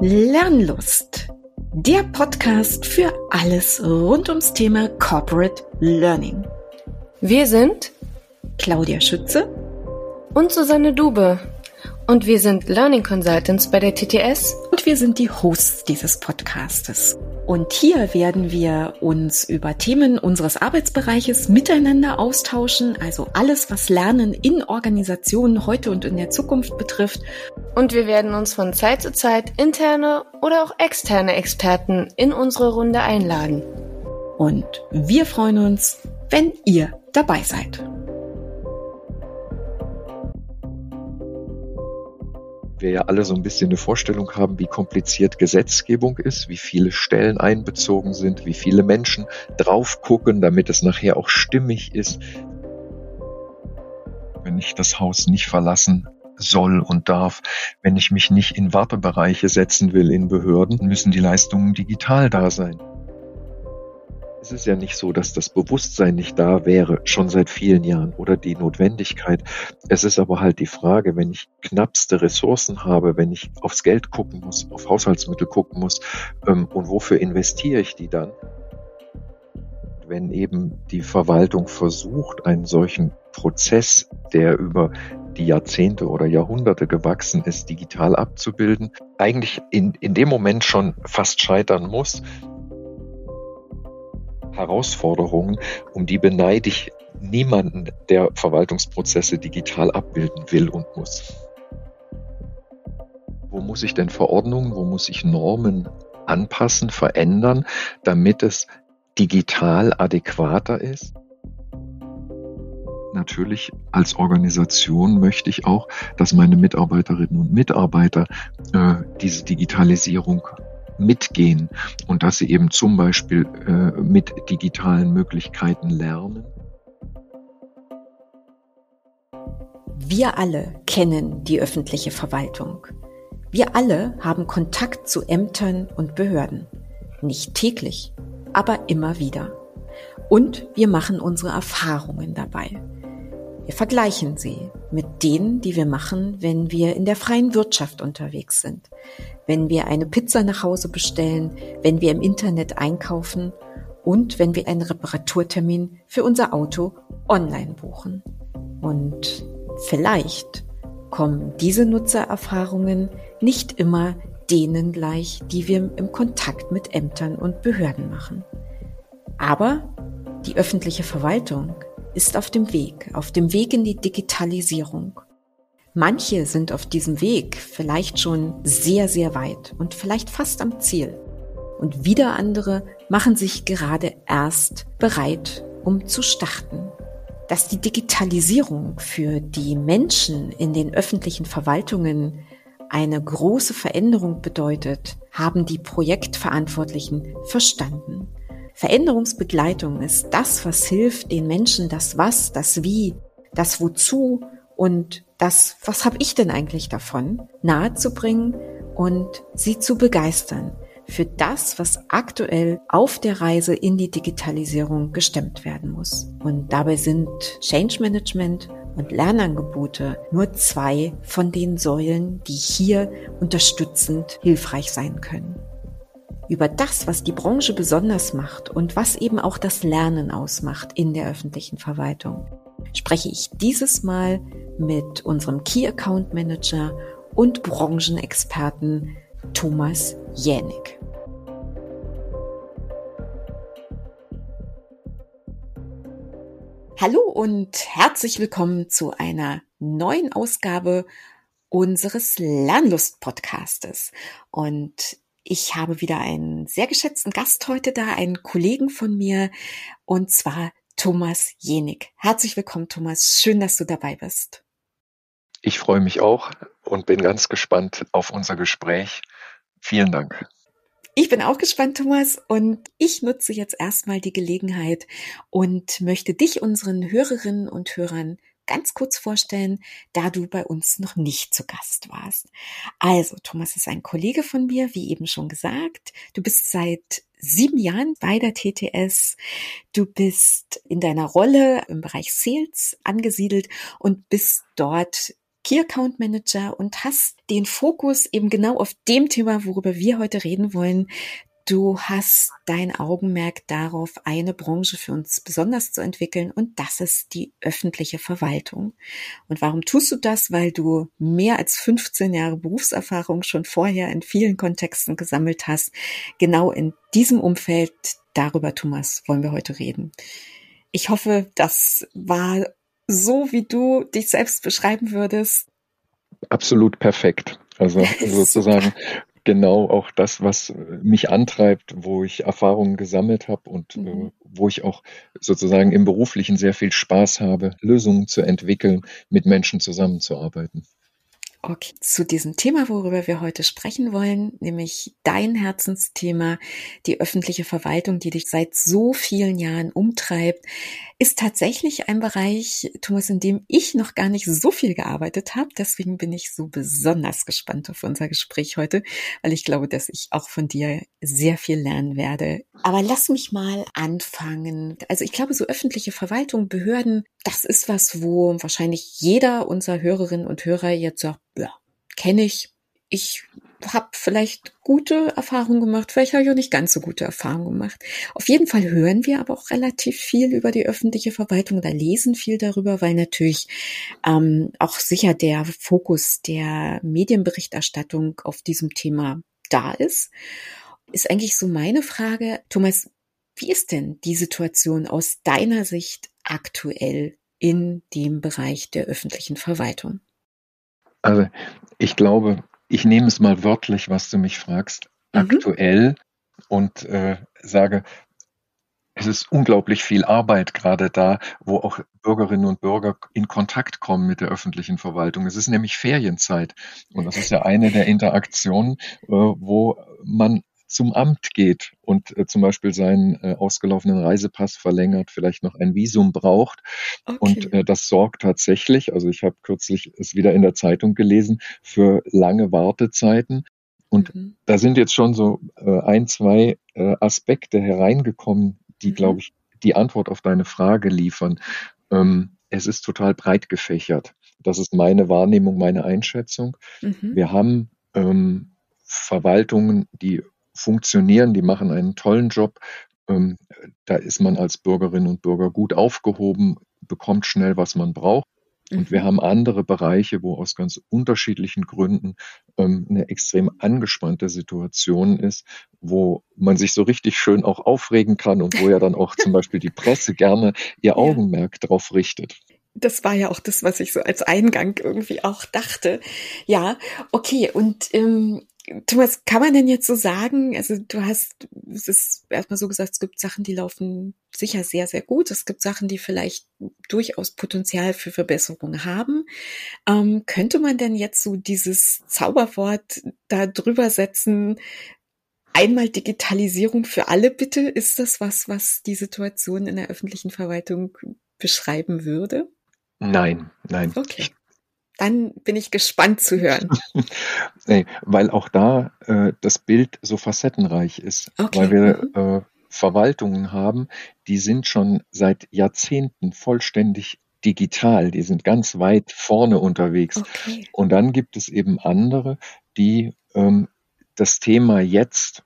Lernlust, der Podcast für alles rund ums Thema Corporate Learning. Wir sind Claudia Schütze und Susanne Dube und wir sind Learning Consultants bei der TTS und wir sind die Hosts dieses Podcastes. Und hier werden wir uns über Themen unseres Arbeitsbereiches miteinander austauschen, also alles, was Lernen in Organisationen heute und in der Zukunft betrifft. Und wir werden uns von Zeit zu Zeit interne oder auch externe Experten in unsere Runde einladen. Und wir freuen uns, wenn ihr dabei seid. Wir ja alle so ein bisschen eine Vorstellung haben, wie kompliziert Gesetzgebung ist, wie viele Stellen einbezogen sind, wie viele Menschen drauf gucken, damit es nachher auch stimmig ist. Wenn ich das Haus nicht verlassen soll und darf, wenn ich mich nicht in Wartebereiche setzen will in Behörden, müssen die Leistungen digital da sein. Es ist ja nicht so, dass das Bewusstsein nicht da wäre, schon seit vielen Jahren oder die Notwendigkeit. Es ist aber halt die Frage, wenn ich knappste Ressourcen habe, wenn ich aufs Geld gucken muss, auf Haushaltsmittel gucken muss ähm, und wofür investiere ich die dann? Wenn eben die Verwaltung versucht, einen solchen Prozess, der über die Jahrzehnte oder Jahrhunderte gewachsen ist, digital abzubilden, eigentlich in, in dem Moment schon fast scheitern muss, Herausforderungen, um die beneide ich niemanden, der Verwaltungsprozesse digital abbilden will und muss. Wo muss ich denn Verordnungen, wo muss ich Normen anpassen, verändern, damit es digital adäquater ist? Natürlich als Organisation möchte ich auch, dass meine Mitarbeiterinnen und Mitarbeiter äh, diese Digitalisierung mitgehen und dass sie eben zum Beispiel äh, mit digitalen Möglichkeiten lernen? Wir alle kennen die öffentliche Verwaltung. Wir alle haben Kontakt zu Ämtern und Behörden. Nicht täglich, aber immer wieder. Und wir machen unsere Erfahrungen dabei. Wir vergleichen sie mit denen, die wir machen, wenn wir in der freien Wirtschaft unterwegs sind, wenn wir eine Pizza nach Hause bestellen, wenn wir im Internet einkaufen und wenn wir einen Reparaturtermin für unser Auto online buchen. Und vielleicht kommen diese Nutzererfahrungen nicht immer denen gleich, die wir im Kontakt mit Ämtern und Behörden machen. Aber die öffentliche Verwaltung ist auf dem Weg, auf dem Weg in die Digitalisierung. Manche sind auf diesem Weg vielleicht schon sehr, sehr weit und vielleicht fast am Ziel. Und wieder andere machen sich gerade erst bereit, um zu starten. Dass die Digitalisierung für die Menschen in den öffentlichen Verwaltungen eine große Veränderung bedeutet, haben die Projektverantwortlichen verstanden. Veränderungsbegleitung ist das, was hilft den Menschen, das Was, das Wie, das Wozu und das Was habe ich denn eigentlich davon nahezubringen und sie zu begeistern für das, was aktuell auf der Reise in die Digitalisierung gestemmt werden muss. Und dabei sind Change Management und Lernangebote nur zwei von den Säulen, die hier unterstützend hilfreich sein können über das, was die Branche besonders macht und was eben auch das Lernen ausmacht in der öffentlichen Verwaltung, spreche ich dieses Mal mit unserem Key Account Manager und Branchenexperten Thomas Jänig. Hallo und herzlich willkommen zu einer neuen Ausgabe unseres Lernlust-Podcastes. Und ich habe wieder einen sehr geschätzten Gast heute da, einen Kollegen von mir, und zwar Thomas Jenig. Herzlich willkommen, Thomas. Schön, dass du dabei bist. Ich freue mich auch und bin ganz gespannt auf unser Gespräch. Vielen Dank. Ich bin auch gespannt, Thomas, und ich nutze jetzt erstmal die Gelegenheit und möchte dich unseren Hörerinnen und Hörern ganz kurz vorstellen, da du bei uns noch nicht zu Gast warst. Also, Thomas ist ein Kollege von mir, wie eben schon gesagt. Du bist seit sieben Jahren bei der TTS. Du bist in deiner Rolle im Bereich Sales angesiedelt und bist dort Key Account Manager und hast den Fokus eben genau auf dem Thema, worüber wir heute reden wollen. Du hast dein Augenmerk darauf, eine Branche für uns besonders zu entwickeln und das ist die öffentliche Verwaltung. Und warum tust du das? Weil du mehr als 15 Jahre Berufserfahrung schon vorher in vielen Kontexten gesammelt hast. Genau in diesem Umfeld, darüber, Thomas, wollen wir heute reden. Ich hoffe, das war so, wie du dich selbst beschreiben würdest. Absolut perfekt. Also sozusagen genau auch das, was mich antreibt, wo ich Erfahrungen gesammelt habe und äh, mhm. äh, wo ich auch sozusagen im beruflichen sehr viel Spaß habe, Lösungen zu entwickeln, mit Menschen zusammenzuarbeiten. Okay, zu diesem Thema, worüber wir heute sprechen wollen, nämlich dein Herzensthema, die öffentliche Verwaltung, die dich seit so vielen Jahren umtreibt, ist tatsächlich ein Bereich, Thomas, in dem ich noch gar nicht so viel gearbeitet habe. Deswegen bin ich so besonders gespannt auf unser Gespräch heute, weil ich glaube, dass ich auch von dir sehr viel lernen werde. Aber lass mich mal anfangen. Also ich glaube, so öffentliche Verwaltung, Behörden, das ist was, wo wahrscheinlich jeder unserer Hörerinnen und Hörer jetzt sagt, ja, kenne ich. Ich habe vielleicht gute Erfahrungen gemacht, vielleicht habe ich auch nicht ganz so gute Erfahrungen gemacht. Auf jeden Fall hören wir aber auch relativ viel über die öffentliche Verwaltung oder lesen viel darüber, weil natürlich ähm, auch sicher der Fokus der Medienberichterstattung auf diesem Thema da ist. Ist eigentlich so meine Frage, Thomas, wie ist denn die Situation aus deiner Sicht aktuell in dem Bereich der öffentlichen Verwaltung? Also ich glaube, ich nehme es mal wörtlich, was du mich fragst, mhm. aktuell und äh, sage, es ist unglaublich viel Arbeit gerade da, wo auch Bürgerinnen und Bürger in Kontakt kommen mit der öffentlichen Verwaltung. Es ist nämlich Ferienzeit und das ist ja eine der Interaktionen, äh, wo man zum Amt geht und äh, zum Beispiel seinen äh, ausgelaufenen Reisepass verlängert, vielleicht noch ein Visum braucht. Okay. Und äh, das sorgt tatsächlich, also ich habe kürzlich es wieder in der Zeitung gelesen, für lange Wartezeiten. Und mhm. da sind jetzt schon so äh, ein, zwei äh, Aspekte hereingekommen, die, mhm. glaube ich, die Antwort auf deine Frage liefern. Ähm, es ist total breit gefächert. Das ist meine Wahrnehmung, meine Einschätzung. Mhm. Wir haben ähm, Verwaltungen, die funktionieren, die machen einen tollen Job. Ähm, da ist man als Bürgerin und Bürger gut aufgehoben, bekommt schnell, was man braucht. Und wir mhm. haben andere Bereiche, wo aus ganz unterschiedlichen Gründen ähm, eine extrem angespannte Situation ist, wo man sich so richtig schön auch aufregen kann und wo ja dann auch zum Beispiel die Presse gerne ihr Augenmerk ja. drauf richtet. Das war ja auch das, was ich so als Eingang irgendwie auch dachte. Ja, okay. Und ähm, Thomas, kann man denn jetzt so sagen, also du hast, es ist erstmal so gesagt, es gibt Sachen, die laufen sicher sehr, sehr gut. Es gibt Sachen, die vielleicht durchaus Potenzial für Verbesserungen haben. Ähm, könnte man denn jetzt so dieses Zauberwort da drüber setzen? Einmal Digitalisierung für alle bitte. Ist das was, was die Situation in der öffentlichen Verwaltung beschreiben würde? Nein, nein. Okay. Dann bin ich gespannt zu hören. nee, weil auch da äh, das Bild so facettenreich ist. Okay. Weil wir mhm. äh, Verwaltungen haben, die sind schon seit Jahrzehnten vollständig digital, die sind ganz weit vorne unterwegs. Okay. Und dann gibt es eben andere, die ähm, das Thema jetzt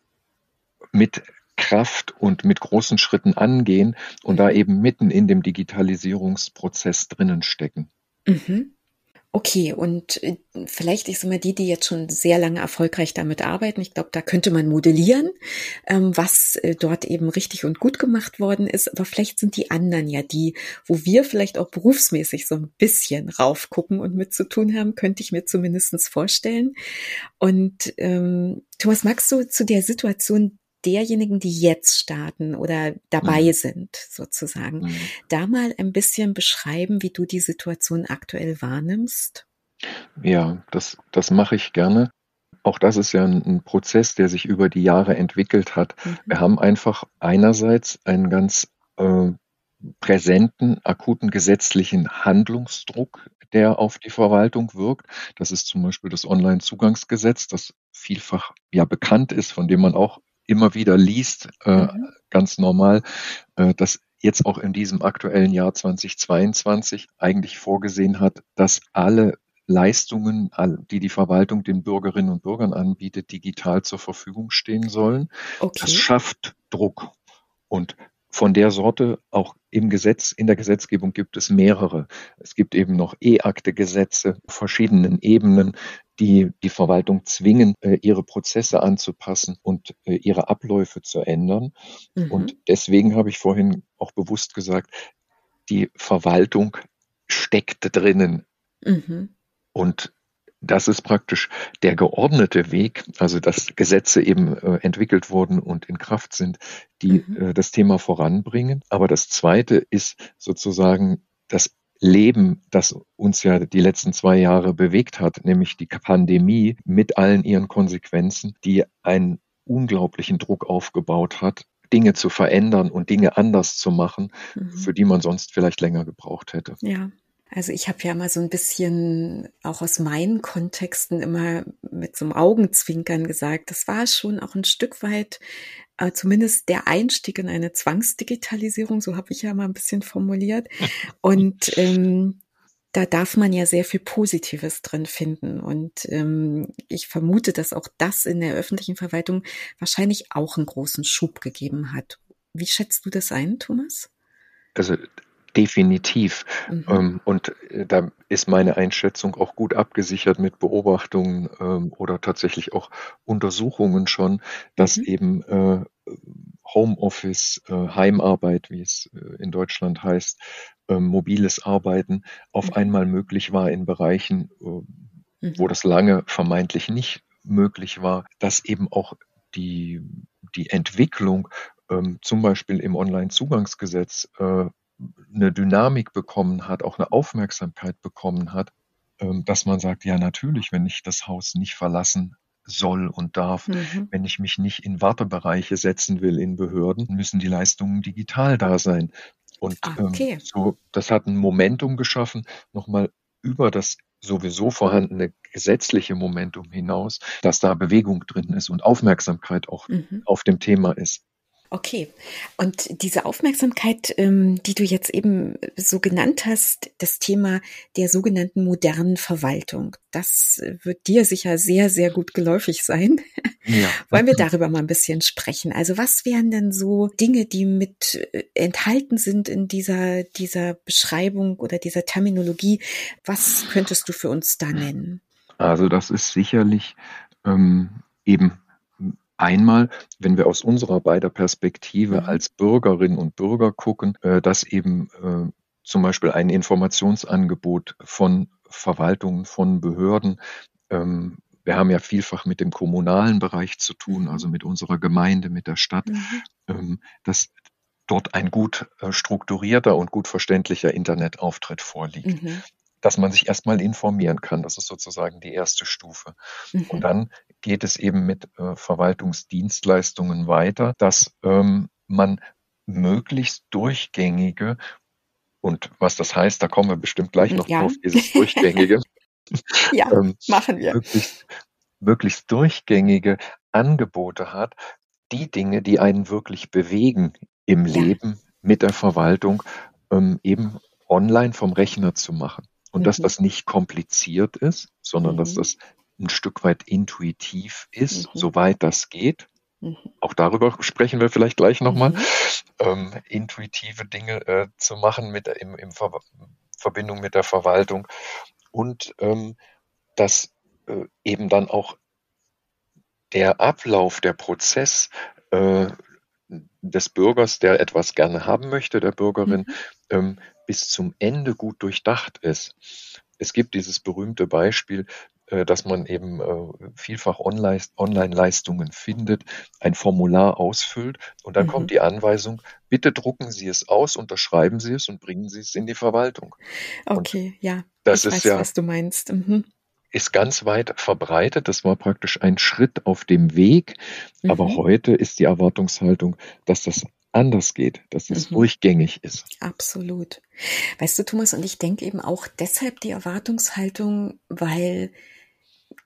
mit Kraft und mit großen Schritten angehen und da eben mitten in dem Digitalisierungsprozess drinnen stecken. Mhm. Okay, und äh, vielleicht, ich sag mal, die, die jetzt schon sehr lange erfolgreich damit arbeiten, ich glaube, da könnte man modellieren, ähm, was äh, dort eben richtig und gut gemacht worden ist. Aber vielleicht sind die anderen ja die, wo wir vielleicht auch berufsmäßig so ein bisschen raufgucken und mit zu tun haben, könnte ich mir zumindestens vorstellen. Und ähm, Thomas, magst du zu der Situation derjenigen, die jetzt starten oder dabei mhm. sind, sozusagen, mhm. da mal ein bisschen beschreiben, wie du die Situation aktuell wahrnimmst? Ja, das, das mache ich gerne. Auch das ist ja ein, ein Prozess, der sich über die Jahre entwickelt hat. Mhm. Wir haben einfach einerseits einen ganz äh, präsenten, akuten gesetzlichen Handlungsdruck, der auf die Verwaltung wirkt. Das ist zum Beispiel das Onlinezugangsgesetz, das vielfach ja bekannt ist, von dem man auch immer wieder liest, äh, mhm. ganz normal, äh, dass jetzt auch in diesem aktuellen Jahr 2022 eigentlich vorgesehen hat, dass alle Leistungen, die die Verwaltung den Bürgerinnen und Bürgern anbietet, digital zur Verfügung stehen sollen. Okay. Das schafft Druck. Und von der Sorte auch im Gesetz, in der Gesetzgebung gibt es mehrere. Es gibt eben noch E-Akte-Gesetze, verschiedenen Ebenen, die die Verwaltung zwingen, äh, ihre Prozesse anzupassen und äh, ihre Abläufe zu ändern. Mhm. Und deswegen habe ich vorhin auch bewusst gesagt, die Verwaltung steckt drinnen. Mhm. Und das ist praktisch der geordnete Weg, also dass Gesetze eben äh, entwickelt wurden und in Kraft sind, die mhm. äh, das Thema voranbringen. Aber das Zweite ist sozusagen das Leben, das uns ja die letzten zwei Jahre bewegt hat, nämlich die Pandemie mit allen ihren Konsequenzen, die einen unglaublichen Druck aufgebaut hat, Dinge zu verändern und Dinge anders zu machen, mhm. für die man sonst vielleicht länger gebraucht hätte. Ja. Also ich habe ja mal so ein bisschen auch aus meinen Kontexten immer mit so einem Augenzwinkern gesagt, das war schon auch ein Stück weit äh, zumindest der Einstieg in eine Zwangsdigitalisierung, so habe ich ja mal ein bisschen formuliert. Und ähm, da darf man ja sehr viel Positives drin finden. Und ähm, ich vermute, dass auch das in der öffentlichen Verwaltung wahrscheinlich auch einen großen Schub gegeben hat. Wie schätzt du das ein, Thomas? Also Definitiv. Mhm. Ähm, und äh, da ist meine Einschätzung auch gut abgesichert mit Beobachtungen ähm, oder tatsächlich auch Untersuchungen schon, dass mhm. eben äh, Homeoffice, äh, Heimarbeit, wie es äh, in Deutschland heißt, ähm, mobiles Arbeiten auf mhm. einmal möglich war in Bereichen, äh, mhm. wo das lange vermeintlich nicht möglich war, dass eben auch die, die Entwicklung ähm, zum Beispiel im Onlinezugangsgesetz äh, eine Dynamik bekommen hat, auch eine Aufmerksamkeit bekommen hat, ähm, dass man sagt, ja natürlich, wenn ich das Haus nicht verlassen soll und darf, mhm. wenn ich mich nicht in Wartebereiche setzen will in Behörden, müssen die Leistungen digital da sein. Und ah, ähm, okay. ähm, so, das hat ein Momentum geschaffen, nochmal über das sowieso vorhandene gesetzliche Momentum hinaus, dass da Bewegung drin ist und Aufmerksamkeit auch mhm. auf dem Thema ist. Okay. Und diese Aufmerksamkeit, ähm, die du jetzt eben so genannt hast, das Thema der sogenannten modernen Verwaltung, das wird dir sicher sehr, sehr gut geläufig sein. Ja. Wollen wir darüber mal ein bisschen sprechen? Also was wären denn so Dinge, die mit äh, enthalten sind in dieser, dieser Beschreibung oder dieser Terminologie? Was könntest du für uns da nennen? Also das ist sicherlich ähm, eben Einmal, wenn wir aus unserer beider Perspektive mhm. als Bürgerinnen und Bürger gucken, äh, dass eben äh, zum Beispiel ein Informationsangebot von Verwaltungen, von Behörden, ähm, wir haben ja vielfach mit dem kommunalen Bereich zu tun, also mit unserer Gemeinde, mit der Stadt, mhm. ähm, dass dort ein gut äh, strukturierter und gut verständlicher Internetauftritt vorliegt. Mhm dass man sich erstmal informieren kann. Das ist sozusagen die erste Stufe. Mhm. Und dann geht es eben mit äh, Verwaltungsdienstleistungen weiter, dass ähm, man möglichst durchgängige und was das heißt, da kommen wir bestimmt gleich noch ja. drauf, dieses Durchgängige. ja, ähm, machen wir. Möglichst, möglichst durchgängige Angebote hat, die Dinge, die einen wirklich bewegen im ja. Leben mit der Verwaltung, ähm, eben online vom Rechner zu machen. Und mhm. dass das nicht kompliziert ist, sondern mhm. dass das ein Stück weit intuitiv ist, mhm. soweit das geht. Mhm. Auch darüber sprechen wir vielleicht gleich nochmal. Mhm. Ähm, intuitive Dinge äh, zu machen mit im, im Ver Verbindung mit der Verwaltung und ähm, dass äh, eben dann auch der Ablauf, der Prozess äh, des Bürgers, der etwas gerne haben möchte, der Bürgerin, mhm. ähm, bis zum Ende gut durchdacht ist. Es gibt dieses berühmte Beispiel, dass man eben äh, vielfach Online-Leistungen findet, ein Formular ausfüllt und dann mhm. kommt die Anweisung, bitte drucken Sie es aus, unterschreiben Sie es und bringen Sie es in die Verwaltung. Okay, und ja. Das ich ist weiß, ja, was du meinst. Mhm ist ganz weit verbreitet. Das war praktisch ein Schritt auf dem Weg. Mhm. Aber heute ist die Erwartungshaltung, dass das anders geht, dass es mhm. durchgängig ist. Absolut. Weißt du, Thomas, und ich denke eben auch deshalb die Erwartungshaltung, weil,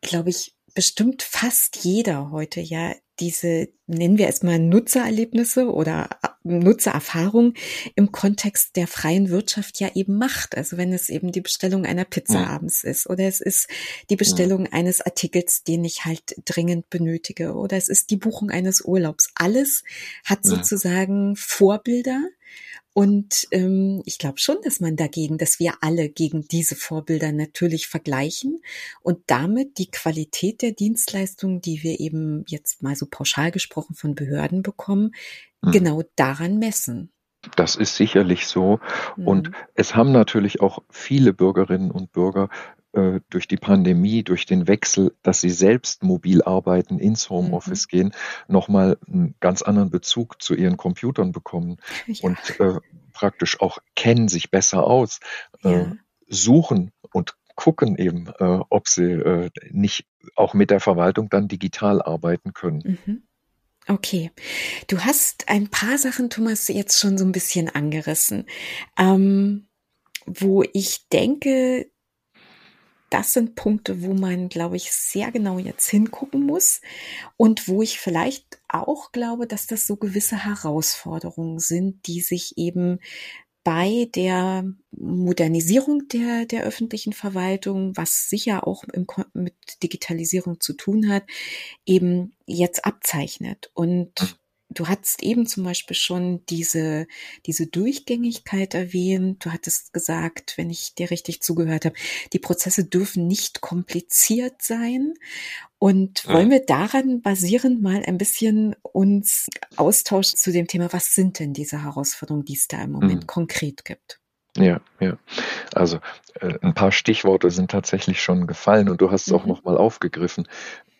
glaube ich, bestimmt fast jeder heute ja diese, nennen wir es mal Nutzererlebnisse oder Nutzererfahrung im Kontext der freien Wirtschaft ja eben macht. Also wenn es eben die Bestellung einer Pizza ja. abends ist oder es ist die Bestellung ja. eines Artikels, den ich halt dringend benötige oder es ist die Buchung eines Urlaubs. Alles hat ja. sozusagen Vorbilder. Und ähm, ich glaube schon, dass man dagegen, dass wir alle gegen diese Vorbilder natürlich vergleichen und damit die Qualität der Dienstleistungen, die wir eben jetzt mal so pauschal gesprochen von Behörden bekommen, mhm. genau daran messen. Das ist sicherlich so. Mhm. Und es haben natürlich auch viele Bürgerinnen und Bürger äh, durch die Pandemie, durch den Wechsel, dass sie selbst mobil arbeiten, ins Homeoffice mhm. gehen, nochmal einen ganz anderen Bezug zu ihren Computern bekommen ja. und äh, praktisch auch kennen sich besser aus, äh, ja. äh, suchen und gucken eben, äh, ob sie nicht auch mit der Verwaltung dann digital arbeiten können. Mhm. Okay, du hast ein paar Sachen, Thomas, jetzt schon so ein bisschen angerissen, ähm, wo ich denke, das sind Punkte, wo man, glaube ich, sehr genau jetzt hingucken muss und wo ich vielleicht auch glaube, dass das so gewisse Herausforderungen sind, die sich eben bei der Modernisierung der, der öffentlichen Verwaltung, was sicher auch im, mit Digitalisierung zu tun hat, eben jetzt abzeichnet. Und mhm. Du hattest eben zum Beispiel schon diese, diese Durchgängigkeit erwähnt. Du hattest gesagt, wenn ich dir richtig zugehört habe, die Prozesse dürfen nicht kompliziert sein. Und wollen wir daran basierend mal ein bisschen uns austauschen zu dem Thema, was sind denn diese Herausforderungen, die es da im Moment mhm. konkret gibt? Ja, ja. Also äh, ein paar Stichworte sind tatsächlich schon gefallen und du hast es mhm. auch nochmal aufgegriffen.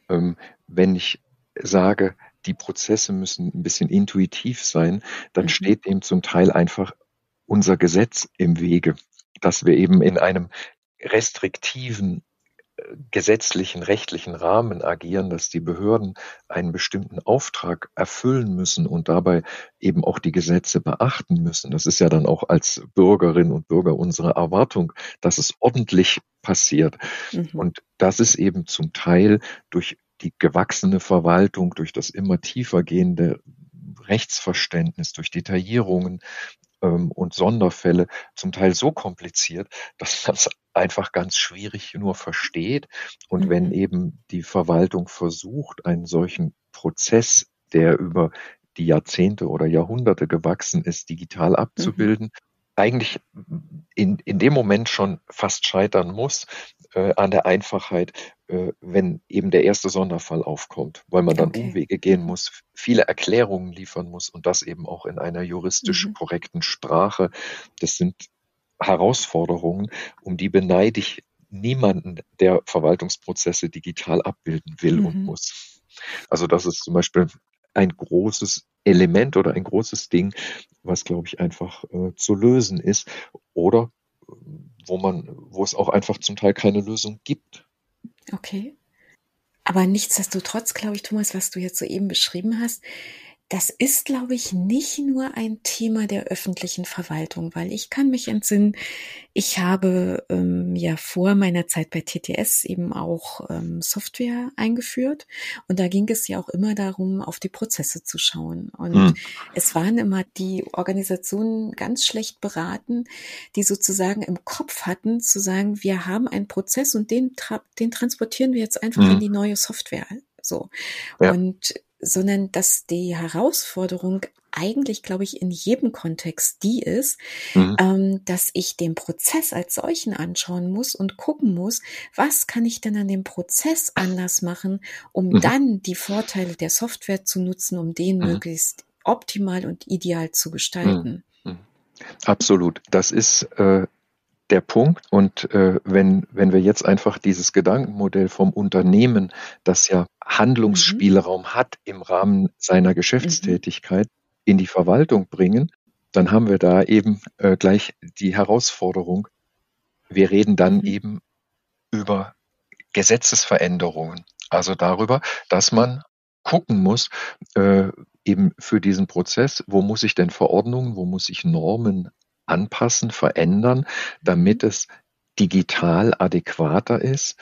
Ähm, wenn ich sage, die Prozesse müssen ein bisschen intuitiv sein, dann mhm. steht dem zum Teil einfach unser Gesetz im Wege, dass wir eben in einem restriktiven äh, gesetzlichen, rechtlichen Rahmen agieren, dass die Behörden einen bestimmten Auftrag erfüllen müssen und dabei eben auch die Gesetze beachten müssen. Das ist ja dann auch als Bürgerinnen und Bürger unsere Erwartung, dass es ordentlich passiert. Mhm. Und das ist eben zum Teil durch die gewachsene Verwaltung, durch das immer tiefer gehende Rechtsverständnis, durch Detaillierungen ähm, und Sonderfälle zum Teil so kompliziert, dass man es einfach ganz schwierig nur versteht. Und mhm. wenn eben die Verwaltung versucht, einen solchen Prozess, der über die Jahrzehnte oder Jahrhunderte gewachsen ist, digital mhm. abzubilden, mhm eigentlich in, in dem Moment schon fast scheitern muss äh, an der Einfachheit, äh, wenn eben der erste Sonderfall aufkommt, weil man dann okay. Umwege gehen muss, viele Erklärungen liefern muss und das eben auch in einer juristisch mhm. korrekten Sprache. Das sind Herausforderungen, um die beneide ich niemanden, der Verwaltungsprozesse digital abbilden will mhm. und muss. Also das ist zum Beispiel ein großes Element oder ein großes Ding, was, glaube ich, einfach äh, zu lösen ist oder äh, wo man, wo es auch einfach zum Teil keine Lösung gibt. Okay. Aber nichtsdestotrotz, glaube ich, Thomas, was du jetzt soeben beschrieben hast, das ist, glaube ich, nicht nur ein Thema der öffentlichen Verwaltung, weil ich kann mich entsinnen, ich habe ähm, ja vor meiner Zeit bei TTS eben auch ähm, Software eingeführt und da ging es ja auch immer darum, auf die Prozesse zu schauen. Und mhm. es waren immer die Organisationen ganz schlecht beraten, die sozusagen im Kopf hatten, zu sagen, wir haben einen Prozess und den, tra den transportieren wir jetzt einfach mhm. in die neue Software. So. Ja. Und sondern dass die Herausforderung eigentlich, glaube ich, in jedem Kontext die ist, mhm. ähm, dass ich den Prozess als solchen anschauen muss und gucken muss, was kann ich denn an dem Prozess anders machen, um mhm. dann die Vorteile der Software zu nutzen, um den mhm. möglichst optimal und ideal zu gestalten. Mhm. Mhm. Absolut. Das ist äh, der Punkt. Und äh, wenn, wenn wir jetzt einfach dieses Gedankenmodell vom Unternehmen, das ja Handlungsspielraum mhm. hat im Rahmen seiner mhm. Geschäftstätigkeit, mhm. in die Verwaltung bringen, dann haben wir da eben äh, gleich die Herausforderung. Wir reden dann mhm. eben über Gesetzesveränderungen, also darüber, dass man gucken muss, äh, eben für diesen Prozess, wo muss ich denn Verordnungen, wo muss ich Normen anpassen, verändern, damit mhm. es digital adäquater ist.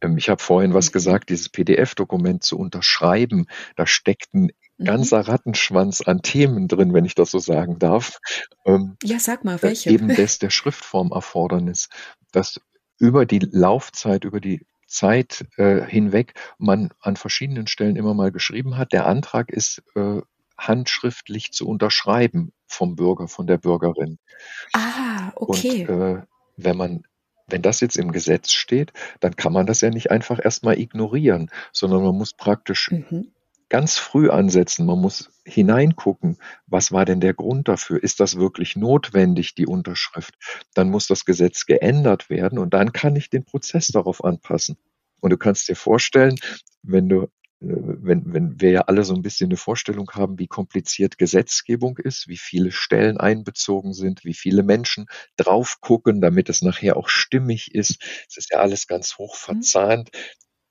Ähm, ich habe vorhin was mhm. gesagt, dieses PDF-Dokument zu unterschreiben, da steckt ein mhm. ganzer Rattenschwanz an Themen drin, wenn ich das so sagen darf. Ähm, ja, sag mal, welche? Eben des der Schriftformerfordernis, dass über die Laufzeit, über die Zeit äh, hinweg man an verschiedenen Stellen immer mal geschrieben hat. Der Antrag ist äh, handschriftlich zu unterschreiben vom Bürger, von der Bürgerin. Ah, okay. Und äh, wenn man wenn das jetzt im Gesetz steht, dann kann man das ja nicht einfach erstmal ignorieren, sondern man muss praktisch mhm. ganz früh ansetzen. Man muss hineingucken, was war denn der Grund dafür? Ist das wirklich notwendig, die Unterschrift? Dann muss das Gesetz geändert werden und dann kann ich den Prozess darauf anpassen. Und du kannst dir vorstellen, wenn du wenn, wenn wir ja alle so ein bisschen eine Vorstellung haben, wie kompliziert Gesetzgebung ist, wie viele Stellen einbezogen sind, wie viele Menschen drauf gucken, damit es nachher auch stimmig ist. Es ist ja alles ganz hoch mhm. verzahnt.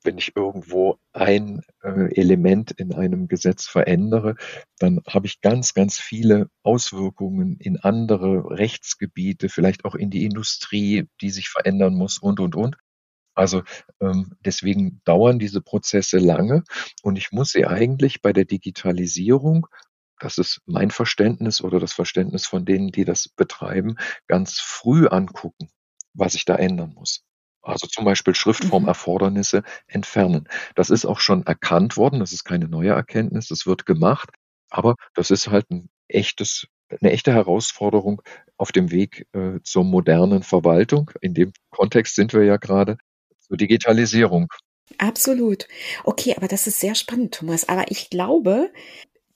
Wenn ich irgendwo ein äh, Element in einem Gesetz verändere, dann habe ich ganz, ganz viele Auswirkungen in andere Rechtsgebiete, vielleicht auch in die Industrie, die sich verändern muss und, und, und. Also ähm, deswegen dauern diese Prozesse lange und ich muss sie eigentlich bei der Digitalisierung, das ist mein Verständnis oder das Verständnis von denen, die das betreiben, ganz früh angucken, was ich da ändern muss. Also zum Beispiel Schriftformerfordernisse entfernen. Das ist auch schon erkannt worden, das ist keine neue Erkenntnis, das wird gemacht, aber das ist halt ein echtes eine echte Herausforderung auf dem Weg äh, zur modernen Verwaltung. In dem Kontext sind wir ja gerade zur Digitalisierung. Absolut. Okay, aber das ist sehr spannend, Thomas. Aber ich glaube,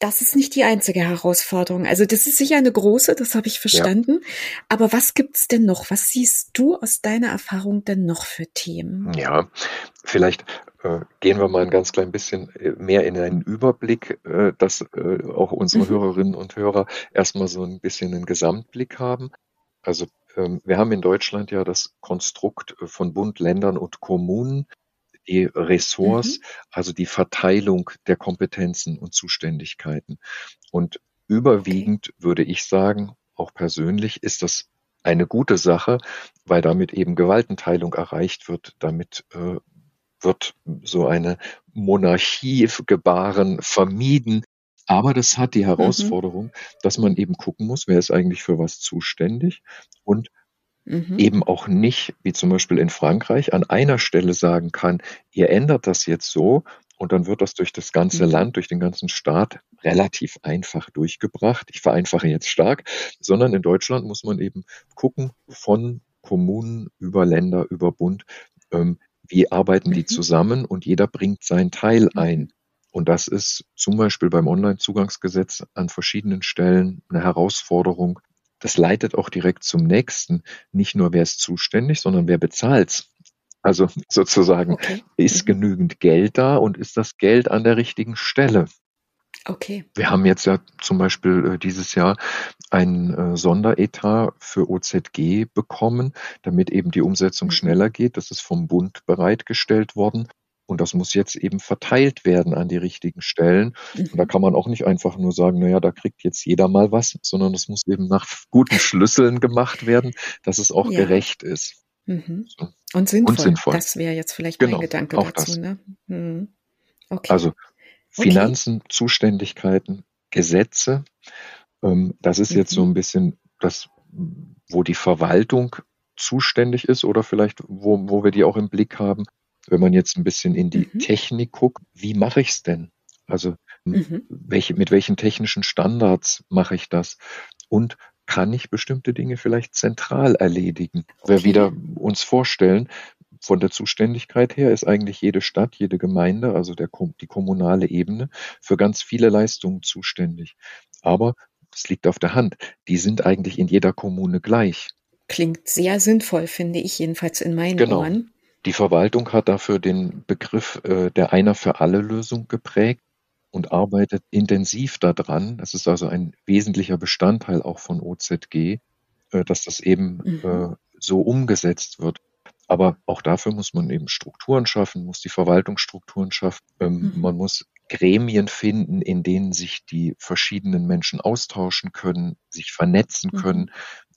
das ist nicht die einzige Herausforderung. Also das ist sicher eine große, das habe ich verstanden. Ja. Aber was gibt's denn noch? Was siehst du aus deiner Erfahrung denn noch für Themen? Ja, vielleicht äh, gehen wir mal ein ganz klein bisschen äh, mehr in einen Überblick, äh, dass äh, auch unsere mhm. Hörerinnen und Hörer erstmal so ein bisschen einen Gesamtblick haben. Also ähm, wir haben in Deutschland ja das Konstrukt äh, von Bund, Ländern und Kommunen, die Ressorts, mhm. also die Verteilung der Kompetenzen und Zuständigkeiten. Und überwiegend okay. würde ich sagen, auch persönlich ist das eine gute Sache, weil damit eben Gewaltenteilung erreicht wird. Damit äh, wird so eine Monarchie gebaren vermieden. Aber das hat die mhm. Herausforderung, mhm. dass man eben gucken muss, wer ist eigentlich für was zuständig und mhm. eben auch nicht, wie zum Beispiel in Frankreich, an einer Stelle sagen kann, ihr ändert das jetzt so und dann wird das durch das ganze mhm. Land, durch den ganzen Staat relativ einfach durchgebracht. Ich vereinfache jetzt stark, sondern in Deutschland muss man eben gucken von Kommunen über Länder, über Bund, ähm, wie arbeiten die mhm. zusammen und jeder bringt seinen Teil ein. Und das ist zum Beispiel beim Onlinezugangsgesetz an verschiedenen Stellen eine Herausforderung. Das leitet auch direkt zum nächsten. Nicht nur wer ist zuständig, sondern wer bezahlt's. Also sozusagen, okay. ist mhm. genügend Geld da und ist das Geld an der richtigen Stelle? Okay. Wir haben jetzt ja zum Beispiel äh, dieses Jahr ein äh, Sonderetat für OZG bekommen, damit eben die Umsetzung mhm. schneller geht. Das ist vom Bund bereitgestellt worden. Und das muss jetzt eben verteilt werden an die richtigen Stellen. Mhm. Und da mhm. kann man auch nicht einfach nur sagen, naja, da kriegt jetzt jeder mal was, sondern es muss eben nach guten Schlüsseln gemacht werden, dass es auch ja. gerecht ist. Mhm. Und, sinnvoll. Und sinnvoll. Das wäre jetzt vielleicht genau, mein Gedanke auch dazu. Das. Ne? Mhm. Okay. Also Finanzen, okay. Zuständigkeiten, Gesetze. Ähm, das ist jetzt so mhm. ein bisschen das, wo die Verwaltung zuständig ist oder vielleicht wo, wo wir die auch im Blick haben. Wenn man jetzt ein bisschen in die mhm. Technik guckt, wie mache ich es denn? Also mhm. welche, mit welchen technischen Standards mache ich das? Und kann ich bestimmte Dinge vielleicht zentral erledigen? Okay. Wir wieder uns vorstellen, von der Zuständigkeit her ist eigentlich jede Stadt, jede Gemeinde, also der, die kommunale Ebene, für ganz viele Leistungen zuständig. Aber es liegt auf der Hand, die sind eigentlich in jeder Kommune gleich. Klingt sehr sinnvoll, finde ich jedenfalls in meinen genau. Ohren. Die Verwaltung hat dafür den Begriff äh, der Einer für alle Lösung geprägt und arbeitet intensiv daran. Das ist also ein wesentlicher Bestandteil auch von OZG, äh, dass das eben mhm. äh, so umgesetzt wird. Aber auch dafür muss man eben Strukturen schaffen, muss die Verwaltungsstrukturen schaffen. Ähm, mhm. Man muss Gremien finden, in denen sich die verschiedenen Menschen austauschen können, sich vernetzen mhm. können.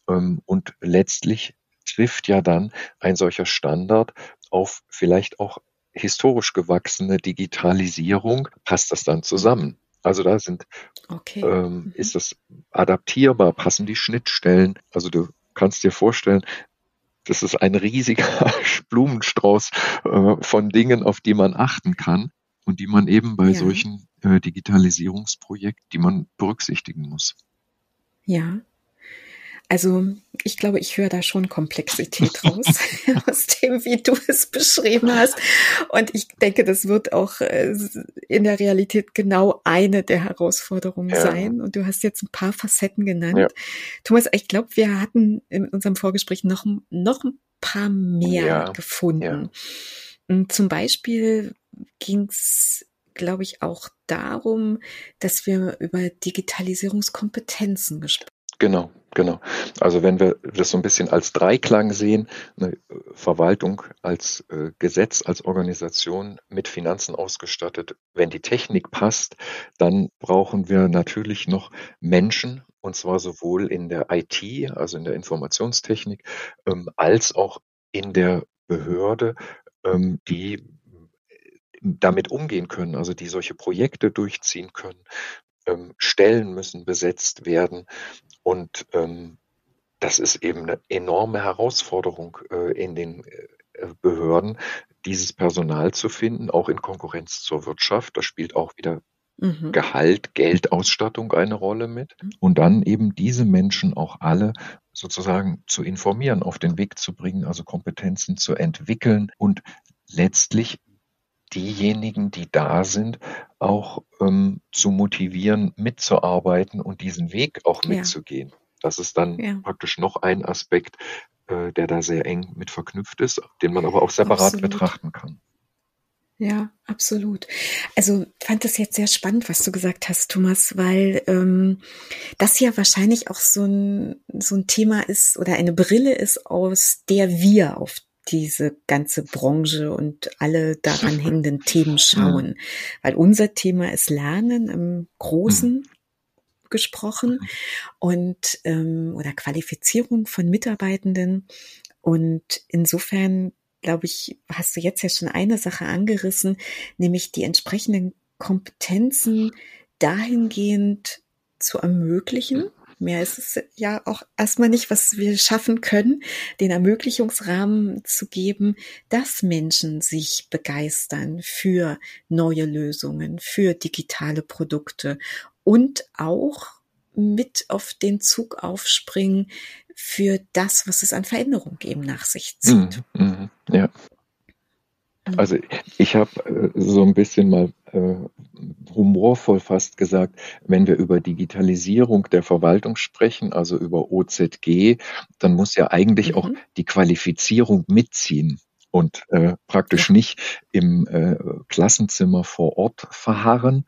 Ähm, und letztlich trifft ja dann ein solcher Standard auf vielleicht auch historisch gewachsene Digitalisierung, passt das dann zusammen. Also da sind, Okay. ähm, Mhm. ist das adaptierbar, passen die Schnittstellen. Also du kannst dir vorstellen, das ist ein riesiger Blumenstrauß äh, von Dingen, auf die man achten kann und die man eben bei Ja. solchen äh, Digitalisierungsprojekten, die man berücksichtigen muss. Ja. Also ich glaube, ich höre da schon Komplexität raus aus dem, wie du es beschrieben hast. Und ich denke, das wird auch äh, in der Realität genau eine der Herausforderungen Ja. sein. Und du hast jetzt ein paar Facetten genannt. Ja. Thomas, ich glaube, wir hatten in unserem Vorgespräch noch, noch ein paar mehr Ja. gefunden. Und Zum Beispiel ging es, glaube ich, auch darum, dass wir über Digitalisierungskompetenzen gesprochen Genau, genau. Also wenn wir das so ein bisschen als Dreiklang sehen, eine äh, Verwaltung als äh, Gesetz, als Organisation mit Finanzen ausgestattet, wenn die Technik passt, dann brauchen wir natürlich noch Menschen, und zwar sowohl in der IT, also in der Informationstechnik, ähm, als auch in der Behörde, ähm, die damit umgehen können, also die solche Projekte durchziehen können. Ähm, Stellen müssen besetzt werden und ähm, das ist eben eine enorme Herausforderung äh, in den äh, Behörden, dieses Personal zu finden, auch in Konkurrenz zur Wirtschaft. Da spielt auch wieder Mhm. Gehalt, Geldausstattung eine Rolle mit. Und dann eben diese Menschen auch alle sozusagen zu informieren, auf den Weg zu bringen, also Kompetenzen zu entwickeln und letztlich diejenigen, die da sind, auch ähm, zu motivieren, mitzuarbeiten und diesen Weg auch Ja. mitzugehen. Das ist dann Ja. praktisch noch ein Aspekt, äh, der da sehr eng mit verknüpft ist, den man aber auch separat Absolut. betrachten kann. Ja, absolut. Also fand das jetzt sehr spannend, was du gesagt hast, Thomas, weil ähm, das ja wahrscheinlich auch so ein, so ein Thema ist oder eine Brille ist, aus der wir auf diese ganze Branche und alle daran hängenden Themen schauen. Weil unser Thema ist Lernen im Großen gesprochen und ähm, oder Qualifizierung von Mitarbeitenden. Und insofern, glaube ich, hast du jetzt ja schon eine Sache angerissen, nämlich die entsprechenden Kompetenzen dahingehend zu ermöglichen. Mehr ist es ja auch erstmal nicht, was wir schaffen können, den Ermöglichungsrahmen zu geben, dass Menschen sich begeistern für neue Lösungen, für digitale Produkte und auch mit auf den Zug aufspringen für das, was es an Veränderung eben nach sich zieht. Mhm, mhm, ja. Mhm. Also ich habe äh, so ein bisschen mal äh, humorvoll fast gesagt, wenn wir über Digitalisierung der Verwaltung sprechen, also über OZG, dann muss ja eigentlich auch Mhm. die Qualifizierung mitziehen und äh, praktisch nicht im äh, Klassenzimmer vor Ort verharren.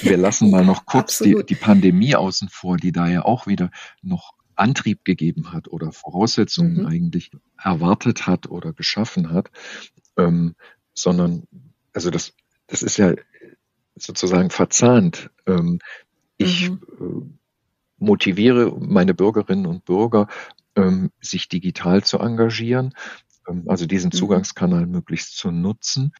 Wir lassen mal noch kurz die, die Pandemie außen vor, die da ja auch wieder noch Antrieb gegeben hat oder Voraussetzungen Mhm. eigentlich erwartet hat oder geschaffen hat, ähm, sondern also das, das ist ja sozusagen verzahnt. Ähm, ich Mhm. äh, motiviere meine Bürgerinnen und Bürger, ähm, sich digital zu engagieren, ähm, also diesen Mhm. Zugangskanal möglichst zu nutzen.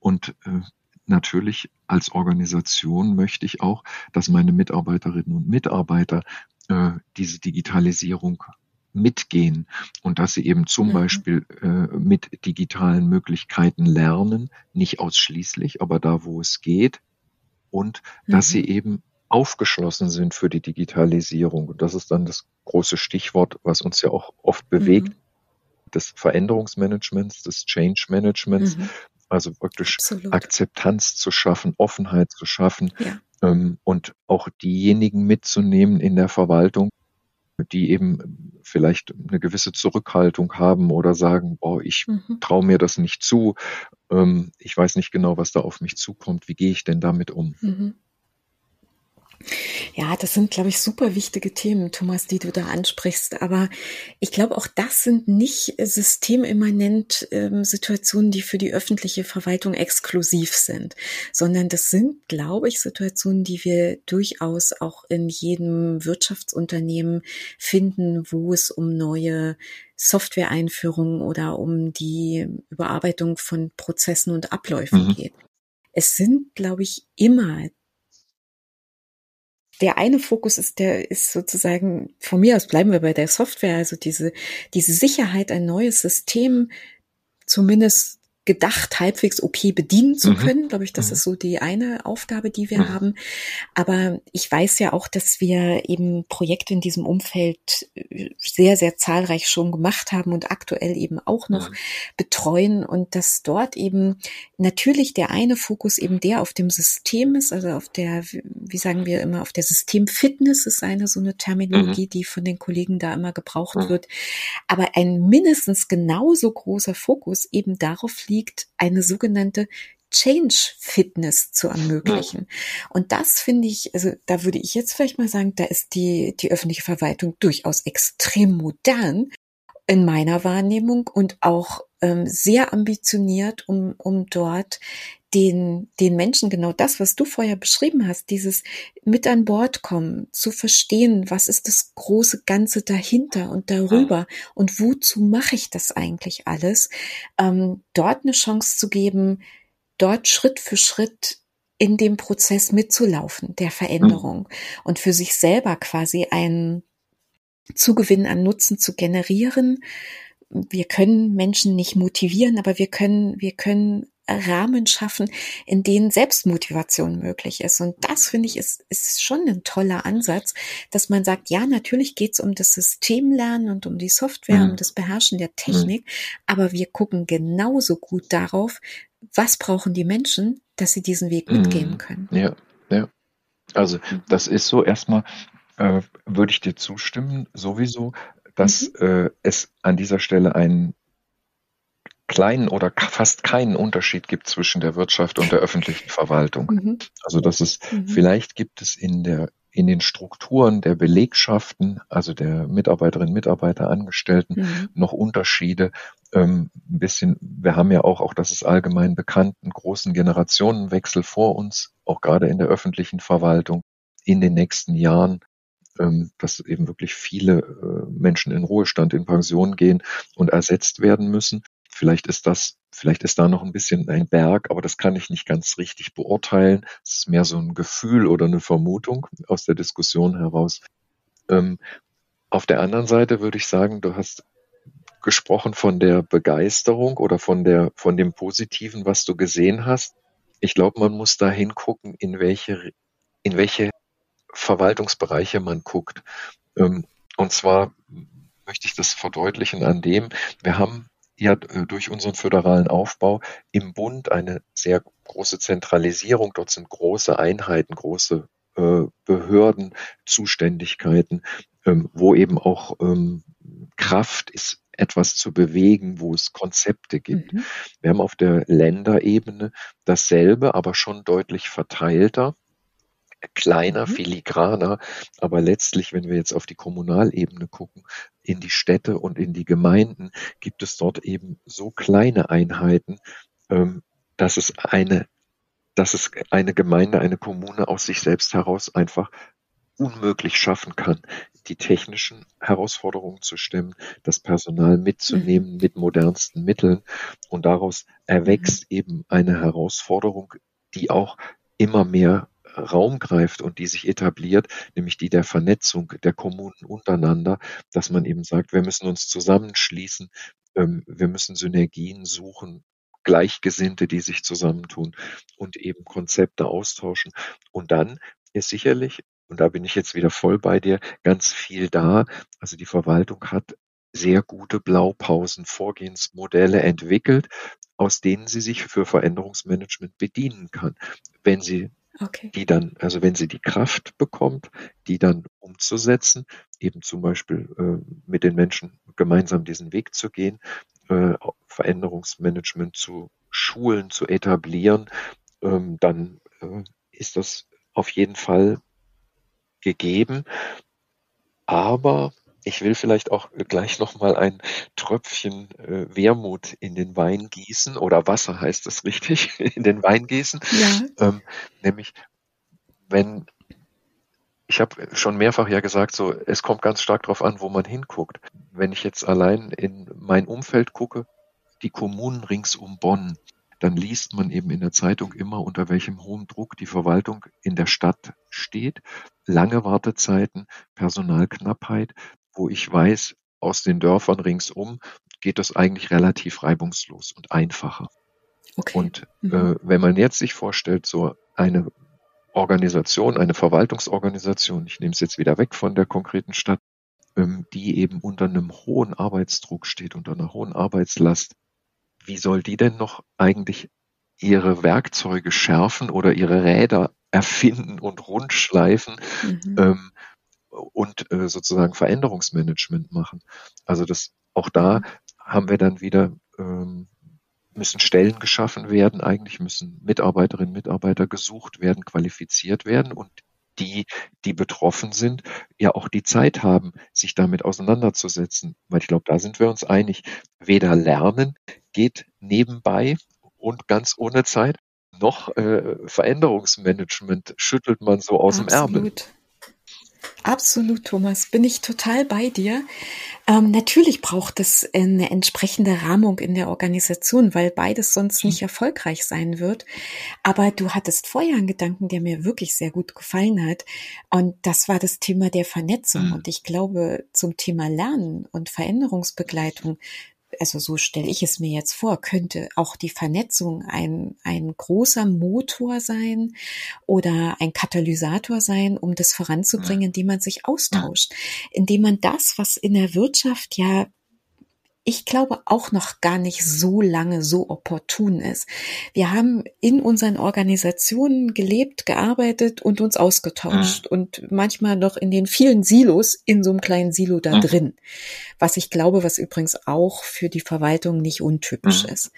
Und äh, natürlich als Organisation möchte ich auch, dass meine Mitarbeiterinnen und Mitarbeiter äh, diese Digitalisierung mitgehen und dass sie eben zum Mhm. Beispiel äh, mit digitalen Möglichkeiten lernen, nicht ausschließlich, aber da, wo es geht, und dass Mhm. sie eben aufgeschlossen sind für die Digitalisierung. Und das ist dann das große Stichwort, was uns ja auch oft bewegt, Mhm. des Veränderungsmanagements, des Change Managements, Mhm. also praktisch Absolut. Akzeptanz zu schaffen, Offenheit zu schaffen Ja. ähm, und auch diejenigen mitzunehmen in der Verwaltung, die eben vielleicht eine gewisse Zurückhaltung haben oder sagen, boah, ich Mhm. traue mir das nicht zu, ähm, ich weiß nicht genau, was da auf mich zukommt, wie gehe ich denn damit um? Mhm. Ja, das sind, glaube ich, super wichtige Themen, Thomas, die du da ansprichst. Aber ich glaube, auch das sind nicht systemimmanent ähm, Situationen, die für die öffentliche Verwaltung exklusiv sind, sondern das sind, glaube ich, Situationen, die wir durchaus auch in jedem Wirtschaftsunternehmen finden, wo es um neue Software-Einführungen oder um die Überarbeitung von Prozessen und Abläufen Mhm. geht. Es sind, glaube ich, immer der eine Fokus ist, der ist sozusagen, von mir aus bleiben wir bei der Software, also diese, diese Sicherheit, ein neues System zumindest gedacht, halbwegs okay bedienen zu mhm. können. Glaube ich, das mhm. ist so die eine Aufgabe, die wir mhm. haben. Aber ich weiß ja auch, dass wir eben Projekte in diesem Umfeld äh, sehr, sehr zahlreich schon gemacht haben und aktuell eben auch noch mhm. betreuen und dass dort eben natürlich der eine Fokus eben der auf dem System ist, also auf der, wie sagen wir immer, auf der Systemfitness ist eine so eine Terminologie, mhm. die von den Kollegen da immer gebraucht mhm. wird. Aber ein mindestens genauso großer Fokus eben darauf liegt, liegt, eine sogenannte Change Fitness zu ermöglichen. Und das finde ich, also da würde ich jetzt vielleicht mal sagen, da ist die, die öffentliche Verwaltung durchaus extrem modern in meiner Wahrnehmung und auch ähm, sehr ambitioniert, um, um dort den, den Menschen genau das, was du vorher beschrieben hast, dieses mit an Bord kommen, zu verstehen, was ist das große Ganze dahinter und darüber und wozu mache ich das eigentlich alles, ähm, dort eine Chance zu geben, dort Schritt für Schritt in dem Prozess mitzulaufen, der Veränderung und für sich selber quasi einen Zugewinn an Nutzen zu generieren. Wir können Menschen nicht motivieren, aber wir können, wir können Rahmen schaffen, in denen Selbstmotivation möglich ist. Und das finde ich ist, ist schon ein toller Ansatz, dass man sagt, ja, natürlich geht es um das Systemlernen und um die Software, mhm. um das Beherrschen der Technik, mhm. aber wir gucken genauso gut darauf, was brauchen die Menschen, dass sie diesen Weg mitgehen mhm. können. Ja, ja. Also das ist so erstmal, äh, würde ich dir zustimmen, sowieso, dass mhm. äh, es an dieser Stelle einen kleinen oder fast keinen Unterschied gibt zwischen der Wirtschaft und der öffentlichen Verwaltung. Mhm. Also dass es mhm. vielleicht gibt es in der in den Strukturen der Belegschaften, also der Mitarbeiterinnen, Mitarbeiter, Angestellten, mhm. noch Unterschiede. Ähm, ein bisschen, wir haben ja auch, auch das ist allgemein bekannt, einen großen Generationenwechsel vor uns, auch gerade in der öffentlichen Verwaltung in den nächsten Jahren ähm, dass eben wirklich viele äh, Menschen in Ruhestand, in Pension gehen und ersetzt werden müssen. Vielleicht ist das, vielleicht ist da noch ein bisschen ein Berg, aber das kann ich nicht ganz richtig beurteilen. Es ist mehr so ein Gefühl oder eine Vermutung aus der Diskussion heraus. Ähm, auf der anderen Seite würde ich sagen, du hast gesprochen von der Begeisterung oder von der, von dem Positiven, was du gesehen hast. Ich glaube, man muss da hingucken, in welche, in welche Verwaltungsbereiche man guckt. Ähm, und zwar möchte ich das verdeutlichen an dem, wir haben ja äh, durch unseren föderalen Aufbau im Bund eine sehr große Zentralisierung. Dort sind große Einheiten, große äh, Behörden, Zuständigkeiten, ähm, wo eben auch ähm, Kraft ist, etwas zu bewegen, wo es Konzepte gibt. Mhm. Wir haben auf der Länderebene dasselbe, aber schon deutlich verteilter kleiner, mhm. filigraner, aber letztlich, wenn wir jetzt auf die Kommunalebene gucken, in die Städte und in die Gemeinden, gibt es dort eben so kleine Einheiten, ähm, dass es eine, dass es eine Gemeinde, eine Kommune aus sich selbst heraus einfach unmöglich schaffen kann, die technischen Herausforderungen zu stemmen, das Personal mitzunehmen mhm. mit modernsten Mitteln. Und daraus erwächst mhm. eben eine Herausforderung, die auch immer mehr Raum greift und die sich etabliert, nämlich die der Vernetzung der Kommunen untereinander, dass man eben sagt, wir müssen uns zusammenschließen, ähm, wir müssen Synergien suchen, Gleichgesinnte, die sich zusammentun und eben Konzepte austauschen. Und dann ist sicherlich, und da bin ich jetzt wieder voll bei dir, ganz viel da. Also die Verwaltung hat sehr gute Blaupausen, Vorgehensmodelle entwickelt, aus denen sie sich für Veränderungsmanagement bedienen kann. Wenn sie Okay. Die dann, also wenn sie die Kraft bekommt, die dann umzusetzen, eben zum Beispiel äh, mit den Menschen gemeinsam diesen Weg zu gehen, äh, Veränderungsmanagement zu schulen, zu etablieren, ähm, dann äh, ist das auf jeden Fall gegeben. Aber ich will vielleicht auch gleich noch mal ein Tröpfchen äh, Wermut in den Wein gießen oder Wasser heißt das richtig, in den Wein gießen. Ja. Ähm, nämlich, wenn ich habe schon mehrfach ja gesagt, so es kommt ganz stark darauf an, wo man hinguckt. Wenn ich jetzt allein in mein Umfeld gucke, die Kommunen rings um Bonn, dann liest man eben in der Zeitung immer, unter welchem hohen Druck die Verwaltung in der Stadt steht. Lange Wartezeiten, Personalknappheit, wo ich weiß, aus den Dörfern ringsum geht das eigentlich relativ reibungslos und einfacher. Okay. Und mhm. äh, wenn man jetzt sich vorstellt, so eine Organisation, eine Verwaltungsorganisation, ich nehme es jetzt wieder weg von der konkreten Stadt, ähm, die eben unter einem hohen Arbeitsdruck steht, unter einer hohen Arbeitslast, wie soll die denn noch eigentlich ihre Werkzeuge schärfen oder ihre Räder erfinden und rundschleifen mhm. ähm, und äh, sozusagen Veränderungsmanagement machen? Also das auch da haben wir dann wieder ähm, müssen Stellen geschaffen werden, eigentlich müssen Mitarbeiterinnen und Mitarbeiter gesucht werden, qualifiziert werden und die, die betroffen sind, ja auch die Zeit haben, sich damit auseinanderzusetzen. Weil ich glaube, da sind wir uns einig. Weder Lernen geht nebenbei und ganz ohne Zeit, noch äh, Veränderungsmanagement schüttelt man so aus Absolut. dem Ärmel. Absolut, Thomas, bin ich total bei dir. Ähm, natürlich braucht es eine entsprechende Rahmung in der Organisation, weil beides sonst nicht erfolgreich sein wird. Aber du hattest vorher einen Gedanken, der mir wirklich sehr gut gefallen hat. Und das war das Thema der Vernetzung. Mhm. Und ich glaube, zum Thema Lernen und Veränderungsbegleitung also so stelle ich es mir jetzt vor, könnte auch die Vernetzung ein, ein großer Motor sein oder ein Katalysator sein, um das voranzubringen, indem man sich austauscht, indem man das, was in der Wirtschaft ja ich glaube auch noch gar nicht so lange so opportun ist. Wir haben in unseren Organisationen gelebt, gearbeitet und uns ausgetauscht mhm. und manchmal noch in den vielen Silos in so einem kleinen Silo da mhm. drin. Was ich glaube, was übrigens auch für die Verwaltung nicht untypisch mhm. ist.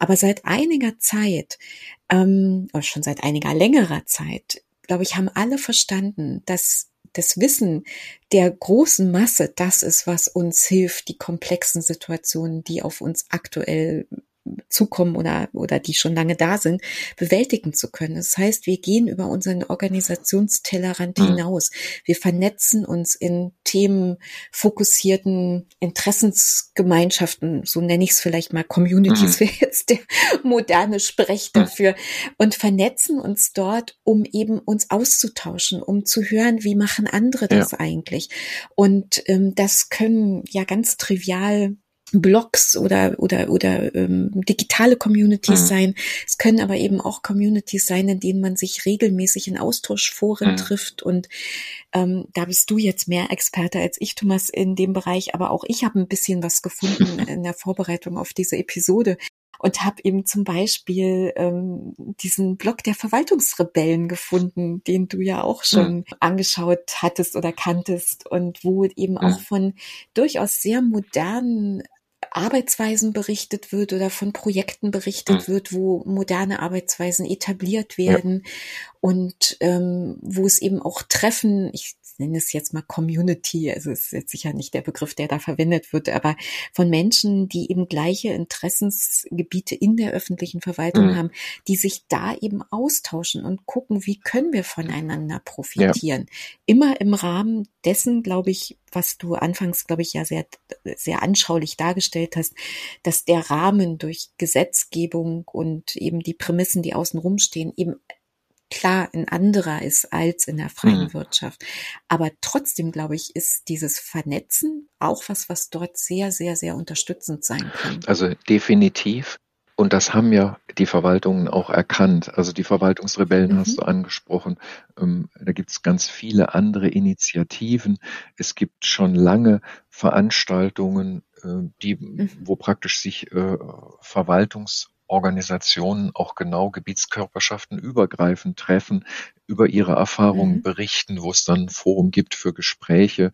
Aber seit einiger Zeit, ähm, schon seit einiger längerer Zeit, glaube ich, haben alle verstanden, dass das Wissen der großen Masse, das ist, was uns hilft, die komplexen Situationen, die auf uns aktuell zukommen oder, oder die schon lange da sind, bewältigen zu können. Das heißt, wir gehen über unseren Organisationstellerrand mhm. hinaus. Wir vernetzen uns in themenfokussierten Interessensgemeinschaften, so nenne ich es vielleicht mal, Communities mhm. wäre jetzt der moderne Sprech mhm. dafür, und vernetzen uns dort, um eben uns auszutauschen, um zu hören, wie machen andere das ja. eigentlich. Und ähm, das können ja ganz trivial Blogs oder oder oder ähm, digitale Communities mhm. sein. Es können aber eben auch Communities sein, in denen man sich regelmäßig in Austauschforen mhm. trifft. Und ähm, da bist du jetzt mehr Experte als ich, Thomas, in dem Bereich. Aber auch ich habe ein bisschen was gefunden in der Vorbereitung auf diese Episode und habe eben zum Beispiel ähm, diesen Blog der Verwaltungsrebellen gefunden, den du ja auch schon mhm. angeschaut hattest oder kanntest und wo eben mhm. auch von durchaus sehr modernen Arbeitsweisen berichtet wird oder von Projekten berichtet mhm. wird, wo moderne Arbeitsweisen etabliert werden ja. und ähm, wo es eben auch Treffen, ich nenne es jetzt mal Community, also es ist jetzt sicher nicht der Begriff, der da verwendet wird, aber von Menschen, die eben gleiche Interessensgebiete in der öffentlichen Verwaltung mhm. haben, die sich da eben austauschen und gucken, wie können wir voneinander profitieren. Ja. Immer im Rahmen dessen, glaube ich, was du anfangs, glaube ich, ja sehr, sehr anschaulich dargestellt hast, dass der Rahmen durch Gesetzgebung und eben die Prämissen, die außen rumstehen, eben klar ein anderer ist als in der freien mhm. Wirtschaft. Aber trotzdem, glaube ich, ist dieses Vernetzen auch was, was dort sehr, sehr, sehr unterstützend sein kann. Also definitiv. Und das haben ja die Verwaltungen auch erkannt. Also die Verwaltungsrebellen mhm. hast du angesprochen. Ähm, da gibt es ganz viele andere Initiativen. Es gibt schon lange Veranstaltungen, äh, die, mhm. wo praktisch sich äh, Verwaltungs Organisationen auch genau Gebietskörperschaften übergreifend treffen, über ihre Erfahrungen mhm. berichten, wo es dann ein Forum gibt für Gespräche.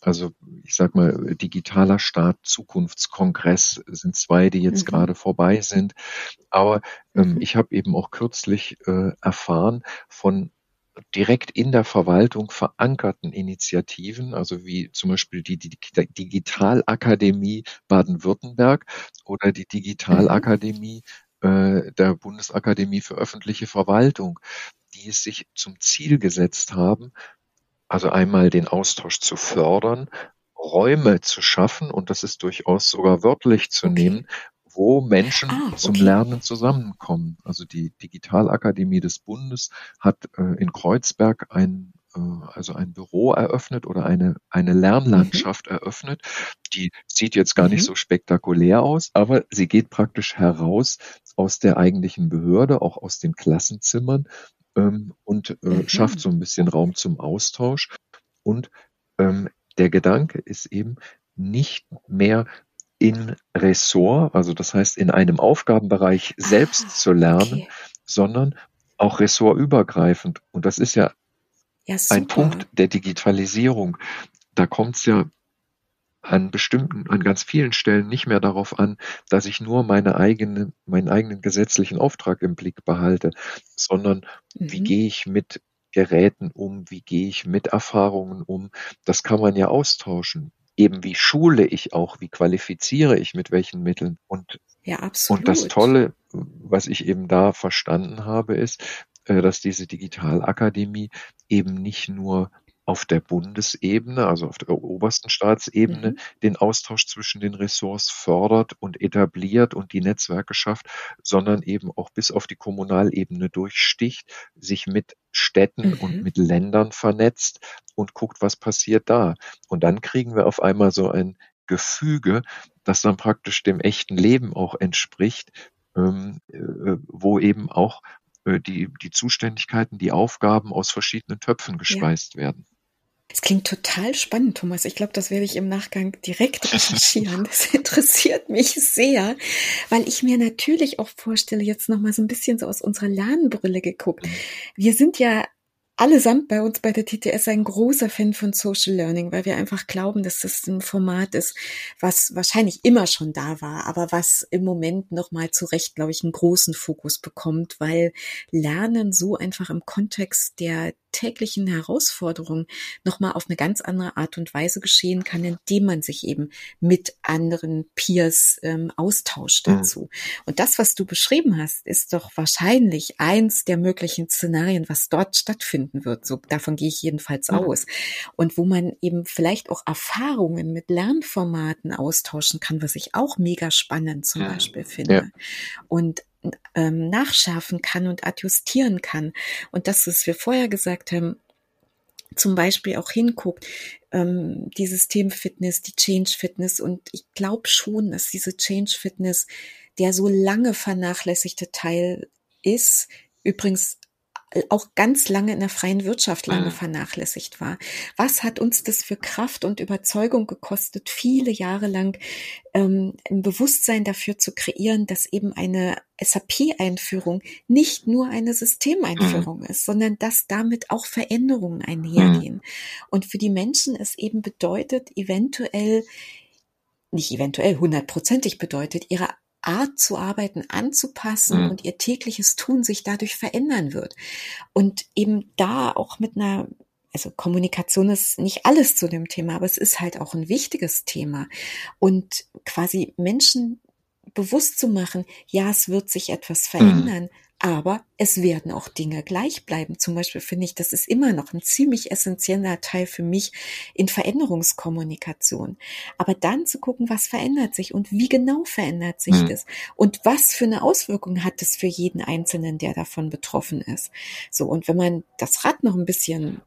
Also ich sag mal, digitaler Staat, Zukunftskongress sind zwei, die jetzt mhm. gerade vorbei sind. Aber ähm, mhm. ich habe eben auch kürzlich äh, erfahren von direkt in der Verwaltung verankerten Initiativen, also wie zum Beispiel die, die Digitalakademie Baden-Württemberg oder die Digitalakademie äh, der Bundesakademie für öffentliche Verwaltung, die es sich zum Ziel gesetzt haben, also einmal den Austausch zu fördern, Räume zu schaffen, und das ist durchaus sogar wörtlich zu nehmen, wo Menschen ah, okay. zum Lernen zusammenkommen. Also die Digitalakademie des Bundes hat äh, in Kreuzberg ein äh, also ein Büro eröffnet oder eine, eine Lernlandschaft mhm. eröffnet. Die sieht jetzt gar mhm. nicht so spektakulär aus, aber sie geht praktisch heraus aus der eigentlichen Behörde, auch aus den Klassenzimmern ähm, und äh, mhm. schafft so ein bisschen Raum zum Austausch. Und ähm, der Gedanke ist eben nicht mehr in Ressort, also das heißt in einem Aufgabenbereich selbst ah, zu lernen, okay. sondern auch ressortübergreifend. Und das ist ja, ja ein Punkt der Digitalisierung. Da kommt es ja an bestimmten, an ganz vielen Stellen nicht mehr darauf an, dass ich nur meine eigene, meinen eigenen gesetzlichen Auftrag im Blick behalte, sondern mhm. wie gehe ich mit Geräten um, wie gehe ich mit Erfahrungen um. Das kann man ja austauschen. Eben wie schule ich auch, wie qualifiziere ich mit welchen Mitteln. Und, ja, absolut. und das Tolle, was ich eben da verstanden habe, ist, äh, dass diese Digitalakademie eben nicht nur auf der Bundesebene, also auf der obersten Staatsebene, mhm. den Austausch zwischen den Ressorts fördert und etabliert und die Netzwerke schafft, sondern eben auch bis auf die Kommunalebene durchsticht, sich mit Städten mhm. und mit Ländern vernetzt und guckt, was passiert da. Und dann kriegen wir auf einmal so ein Gefüge, das dann praktisch dem echten Leben auch entspricht, ähm, äh, wo eben auch äh, die, die Zuständigkeiten, die Aufgaben aus verschiedenen Töpfen gespeist ja. werden. Es klingt total spannend, Thomas. Ich glaube, das werde ich im Nachgang direkt recherchieren. Das interessiert mich sehr, weil ich mir natürlich auch vorstelle, jetzt noch mal so ein bisschen so aus unserer Lernbrille geguckt. Wir sind ja allesamt bei uns bei der TTS ein großer Fan von Social Learning, weil wir einfach glauben, dass das ein Format ist, was wahrscheinlich immer schon da war, aber was im Moment nochmal zu Recht, glaube ich, einen großen Fokus bekommt, weil Lernen so einfach im Kontext der täglichen Herausforderungen nochmal auf eine ganz andere Art und Weise geschehen kann, indem man sich eben mit anderen Peers ähm, austauscht mhm. dazu. Mhm. Und das, was du beschrieben hast, ist doch wahrscheinlich eins der möglichen Szenarien, was dort stattfinden wird. So, davon gehe ich jedenfalls mhm. aus. Und wo man eben vielleicht auch Erfahrungen mit Lernformaten austauschen kann, was ich auch mega spannend zum ja. Beispiel finde. Ja. Und ähm, nachschärfen kann und adjustieren kann. Und das, was wir vorher gesagt haben, zum Beispiel auch hinguckt, ähm, die Systemfitness, die Change Fitness. Und ich glaube schon, dass diese Change Fitness der so lange vernachlässigte Teil ist, übrigens auch ganz lange in der freien Wirtschaft lange mhm. vernachlässigt war. Was hat uns das für Kraft und Überzeugung gekostet, viele Jahre lang ähm, ein Bewusstsein dafür zu kreieren, dass eben eine SAP-Einführung nicht nur eine Systemeinführung mhm. ist, sondern dass damit auch Veränderungen einhergehen. Mhm. Und für die Menschen es eben bedeutet, eventuell nicht eventuell hundertprozentig bedeutet, ihre Art zu arbeiten anzupassen mhm. und ihr tägliches Tun sich dadurch verändern wird. Und eben da auch mit einer also Kommunikation ist nicht alles zu dem Thema, aber es ist halt auch ein wichtiges Thema. Und quasi Menschen bewusst zu machen, ja, es wird sich etwas mhm. verändern, mhm. Aber es werden auch Dinge gleich bleiben. Zum Beispiel finde ich, das ist immer noch ein ziemlich essentieller Teil für mich in Veränderungskommunikation. Aber dann zu gucken, was verändert sich und wie genau verändert sich mhm. das und was für eine Auswirkung hat es für jeden Einzelnen, der davon betroffen ist. So. Und wenn man das Rad noch ein bisschen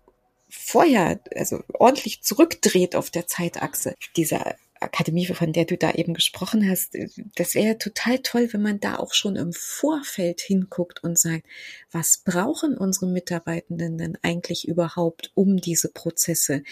vorher, also ordentlich zurückdreht auf der Zeitachse, dieser Akademie, von der du da eben gesprochen hast, das wäre total toll, wenn man da auch schon im Vorfeld hinguckt und sagt, was brauchen unsere Mitarbeitenden denn eigentlich überhaupt, um diese Prozesse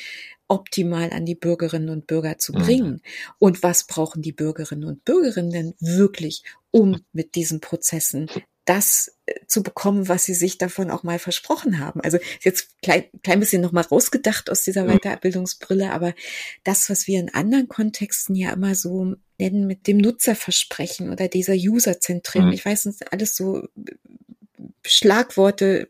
optimal an die Bürgerinnen und Bürger zu mhm. bringen? Und was brauchen die Bürgerinnen und Bürgerinnen denn wirklich, um mit diesen Prozessen das äh, zu bekommen, was sie sich davon auch mal versprochen haben. Also jetzt klein, klein bisschen noch mal rausgedacht aus dieser Weiterbildungsbrille, aber das, was wir in anderen Kontexten ja immer so nennen mit dem Nutzerversprechen oder dieser Userzentrierung, mhm. ich weiß, das sind alles so äh, Schlagworte,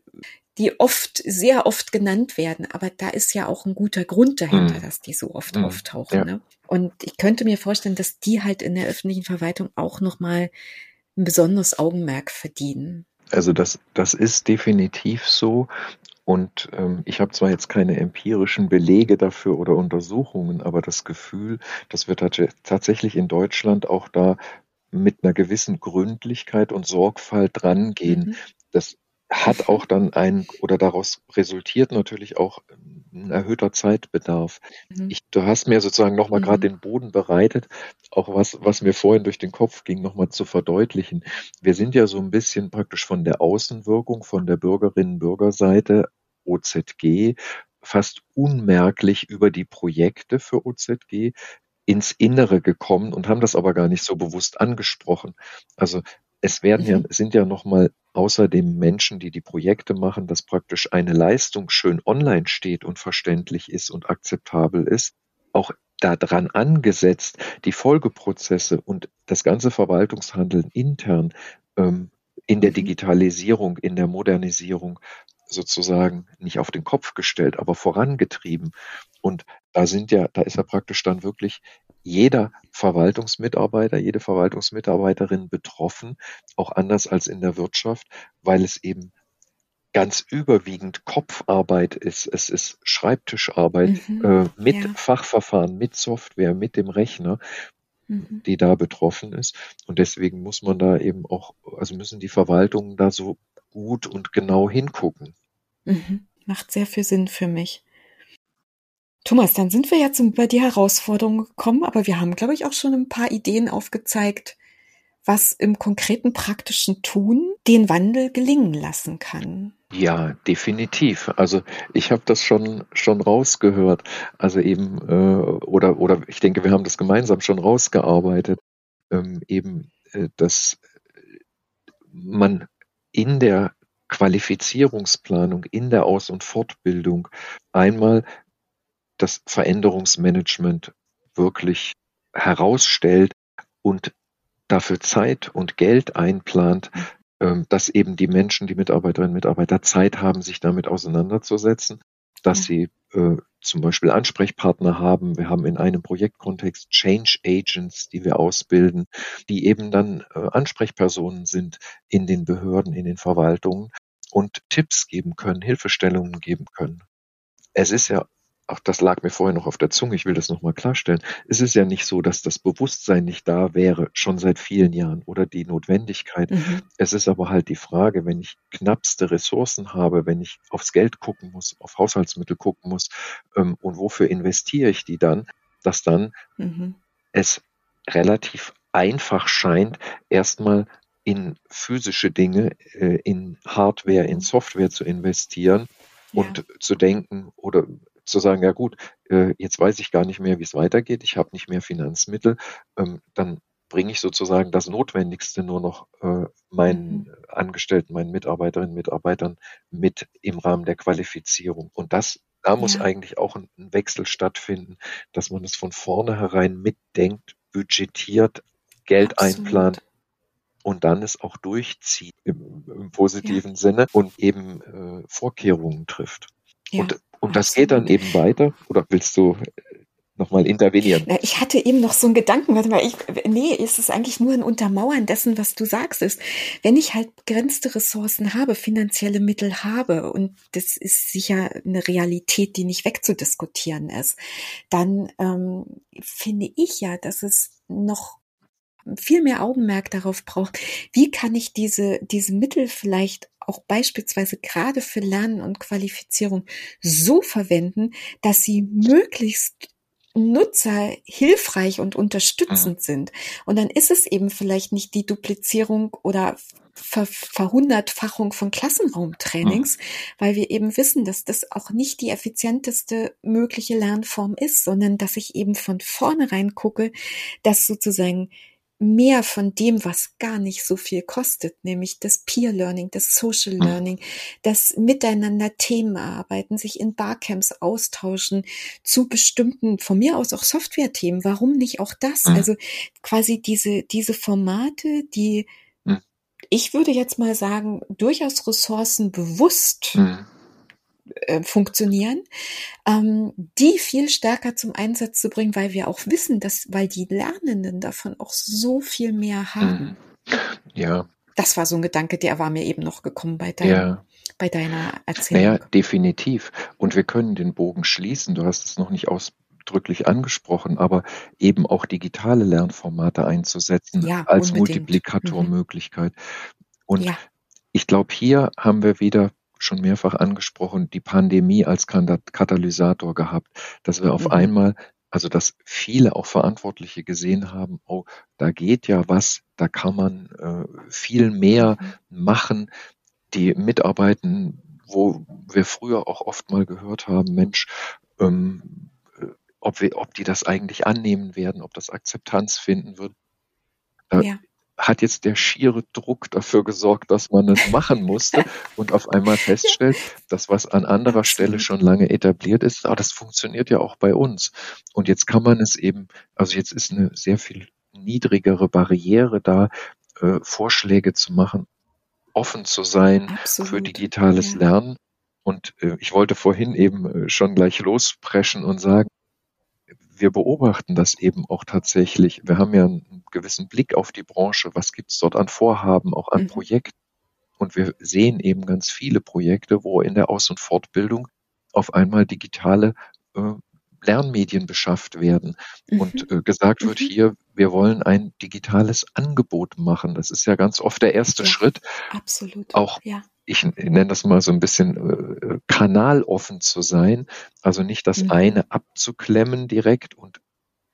die oft, sehr oft genannt werden, aber da ist ja auch ein guter Grund dahinter, mhm. dass die so oft mhm. auftauchen. Ja. Ne? Und ich könnte mir vorstellen, dass die halt in der öffentlichen Verwaltung auch noch mal ein besonderes Augenmerk verdienen. Also das, das ist definitiv so. Und ähm, ich habe zwar jetzt keine empirischen Belege dafür oder Untersuchungen, aber das Gefühl, dass wir tatsächlich in Deutschland auch da mit einer gewissen Gründlichkeit und Sorgfalt drangehen. Mhm. Das hat auch dann ein oder daraus resultiert natürlich auch ein erhöhter Zeitbedarf. Mhm. Ich, du hast mir sozusagen nochmal mhm. gerade den Boden bereitet, auch was, was mir vorhin durch den Kopf ging, nochmal zu verdeutlichen. Wir sind ja so ein bisschen praktisch von der Außenwirkung, von der Bürgerinnen-Bürgerseite OZG fast unmerklich über die Projekte für OZG ins Innere gekommen und haben das aber gar nicht so bewusst angesprochen. Also es werden ja, mhm. sind ja nochmal außerdem Menschen, die die Projekte machen, dass praktisch eine Leistung schön online steht und verständlich ist und akzeptabel ist, auch daran angesetzt, die Folgeprozesse und das ganze Verwaltungshandeln intern ähm, in der mhm. Digitalisierung, in der Modernisierung sozusagen nicht auf den Kopf gestellt, aber vorangetrieben. Und da sind ja, da ist ja praktisch dann wirklich jeder Verwaltungsmitarbeiter, jede Verwaltungsmitarbeiterin betroffen, auch anders als in der Wirtschaft, weil es eben ganz überwiegend Kopfarbeit ist. Es ist Schreibtischarbeit mhm, äh, mit ja. Fachverfahren, mit Software, mit dem Rechner, mhm. die da betroffen ist. Und deswegen muss man da eben auch, also müssen die Verwaltungen da so gut und genau hingucken. Mhm. Macht sehr viel Sinn für mich. Thomas, dann sind wir jetzt über die Herausforderungen gekommen, aber wir haben, glaube ich, auch schon ein paar Ideen aufgezeigt, was im konkreten praktischen Tun den Wandel gelingen lassen kann. Ja, definitiv. Also ich habe das schon schon rausgehört. Also eben äh, oder oder ich denke, wir haben das gemeinsam schon rausgearbeitet. Ähm, eben, äh, dass man in der Qualifizierungsplanung, in der Aus- und Fortbildung einmal das Veränderungsmanagement wirklich herausstellt und dafür Zeit und Geld einplant, ähm, dass eben die Menschen, die Mitarbeiterinnen und Mitarbeiter Zeit haben, sich damit auseinanderzusetzen, dass sie äh, zum Beispiel Ansprechpartner haben. Wir haben in einem Projektkontext Change Agents, die wir ausbilden, die eben dann äh, Ansprechpersonen sind in den Behörden, in den Verwaltungen und Tipps geben können, Hilfestellungen geben können. Es ist ja auch das lag mir vorher noch auf der Zunge, ich will das nochmal klarstellen. Es ist ja nicht so, dass das Bewusstsein nicht da wäre, schon seit vielen Jahren oder die Notwendigkeit. Mhm. Es ist aber halt die Frage, wenn ich knappste Ressourcen habe, wenn ich aufs Geld gucken muss, auf Haushaltsmittel gucken muss ähm, und wofür investiere ich die dann, dass dann mhm. es relativ einfach scheint, erstmal in physische Dinge, äh, in Hardware, in Software zu investieren ja. und zu denken oder zu sagen, ja gut, äh, jetzt weiß ich gar nicht mehr, wie es weitergeht, ich habe nicht mehr Finanzmittel, ähm, dann bringe ich sozusagen das Notwendigste nur noch äh, meinen mhm. Angestellten, meinen Mitarbeiterinnen, Mitarbeitern mit im Rahmen der Qualifizierung. Und das, da muss ja. eigentlich auch ein, ein, Wechsel stattfinden, dass man es von vornherein mitdenkt, budgetiert, Geld Absolut. einplant und dann es auch durchzieht im, im positiven ja. Sinne und eben äh, Vorkehrungen trifft. Ja. Und und das geht dann eben weiter? Oder willst du nochmal intervenieren? Ich hatte eben noch so einen Gedanken, warte mal, ich, nee, ist es eigentlich nur ein Untermauern dessen, was du sagst, ist, wenn ich halt begrenzte Ressourcen habe, finanzielle Mittel habe, und das ist sicher eine Realität, die nicht wegzudiskutieren ist, dann ähm, finde ich ja, dass es noch viel mehr Augenmerk darauf braucht, wie kann ich diese, diese Mittel vielleicht auch beispielsweise gerade für Lernen und Qualifizierung so verwenden, dass sie möglichst Nutzer hilfreich und unterstützend mhm. sind. Und dann ist es eben vielleicht nicht die Duplizierung oder Ver Verhundertfachung von Klassenraumtrainings, mhm. weil wir eben wissen, dass das auch nicht die effizienteste mögliche Lernform ist, sondern dass ich eben von vornherein gucke, dass sozusagen mehr von dem, was gar nicht so viel kostet, nämlich das Peer Learning, das Social mhm. Learning, das Miteinander Themen arbeiten, sich in Barcamps austauschen zu bestimmten, von mir aus auch Software-Themen. Warum nicht auch das? Mhm. Also quasi diese, diese Formate, die, mhm. ich würde jetzt mal sagen, durchaus ressourcenbewusst mhm äh, funktionieren, ähm, die viel stärker zum Einsatz zu bringen, weil wir auch wissen, dass, weil die Lernenden davon auch so viel mehr haben. Mhm. Ja. Das war so ein Gedanke, der war mir eben noch gekommen bei deinem, ja. bei deiner Erzählung. Naja, definitiv. Und wir können den Bogen schließen. Du hast es noch nicht aus, ausdrücklich angesprochen, aber eben auch digitale Lernformate einzusetzen Ja, als unbedingt. Mhm. Multiplikatormöglichkeit. Und Ja. ich glaube, hier haben wir wieder schon mehrfach angesprochen, die Pandemie als Katalysator gehabt, dass wir auf Mhm. einmal, also dass viele auch Verantwortliche gesehen haben, oh, da geht ja was, da kann man äh, viel mehr Mhm. machen. Die Mitarbeiten, wo wir früher auch oft mal gehört haben, Mensch, ähm, äh, ob, wir, ob die das eigentlich annehmen werden, ob das Akzeptanz finden wird. Da Ja. Hat jetzt der schiere Druck dafür gesorgt, dass man es machen musste und auf einmal feststellt, dass was an anderer Stelle schon lange etabliert ist, ah, das funktioniert ja auch bei uns. Und jetzt kann man es eben, also jetzt ist eine sehr viel niedrigere Barriere da, äh, Vorschläge zu machen, offen zu sein für Absolut. digitales Ja. Lernen. Und äh, ich wollte vorhin eben äh, schon gleich lospreschen und sagen, wir beobachten das eben auch tatsächlich. Wir haben ja einen gewissen Blick auf die Branche. Was gibt's dort an Vorhaben, auch an Mhm. Projekten? Und wir sehen eben ganz viele Projekte, wo in der Aus- und Fortbildung auf einmal digitale äh, Lernmedien beschafft werden und Mhm. äh, gesagt wird, Mhm. hier, wir wollen ein digitales Angebot machen. Das ist ja ganz oft der erste Ja. Schritt, Absolut. auch Ja. ich nenne das mal so ein bisschen äh, kanaloffen zu sein, also nicht das Mhm. eine abzuklemmen direkt und.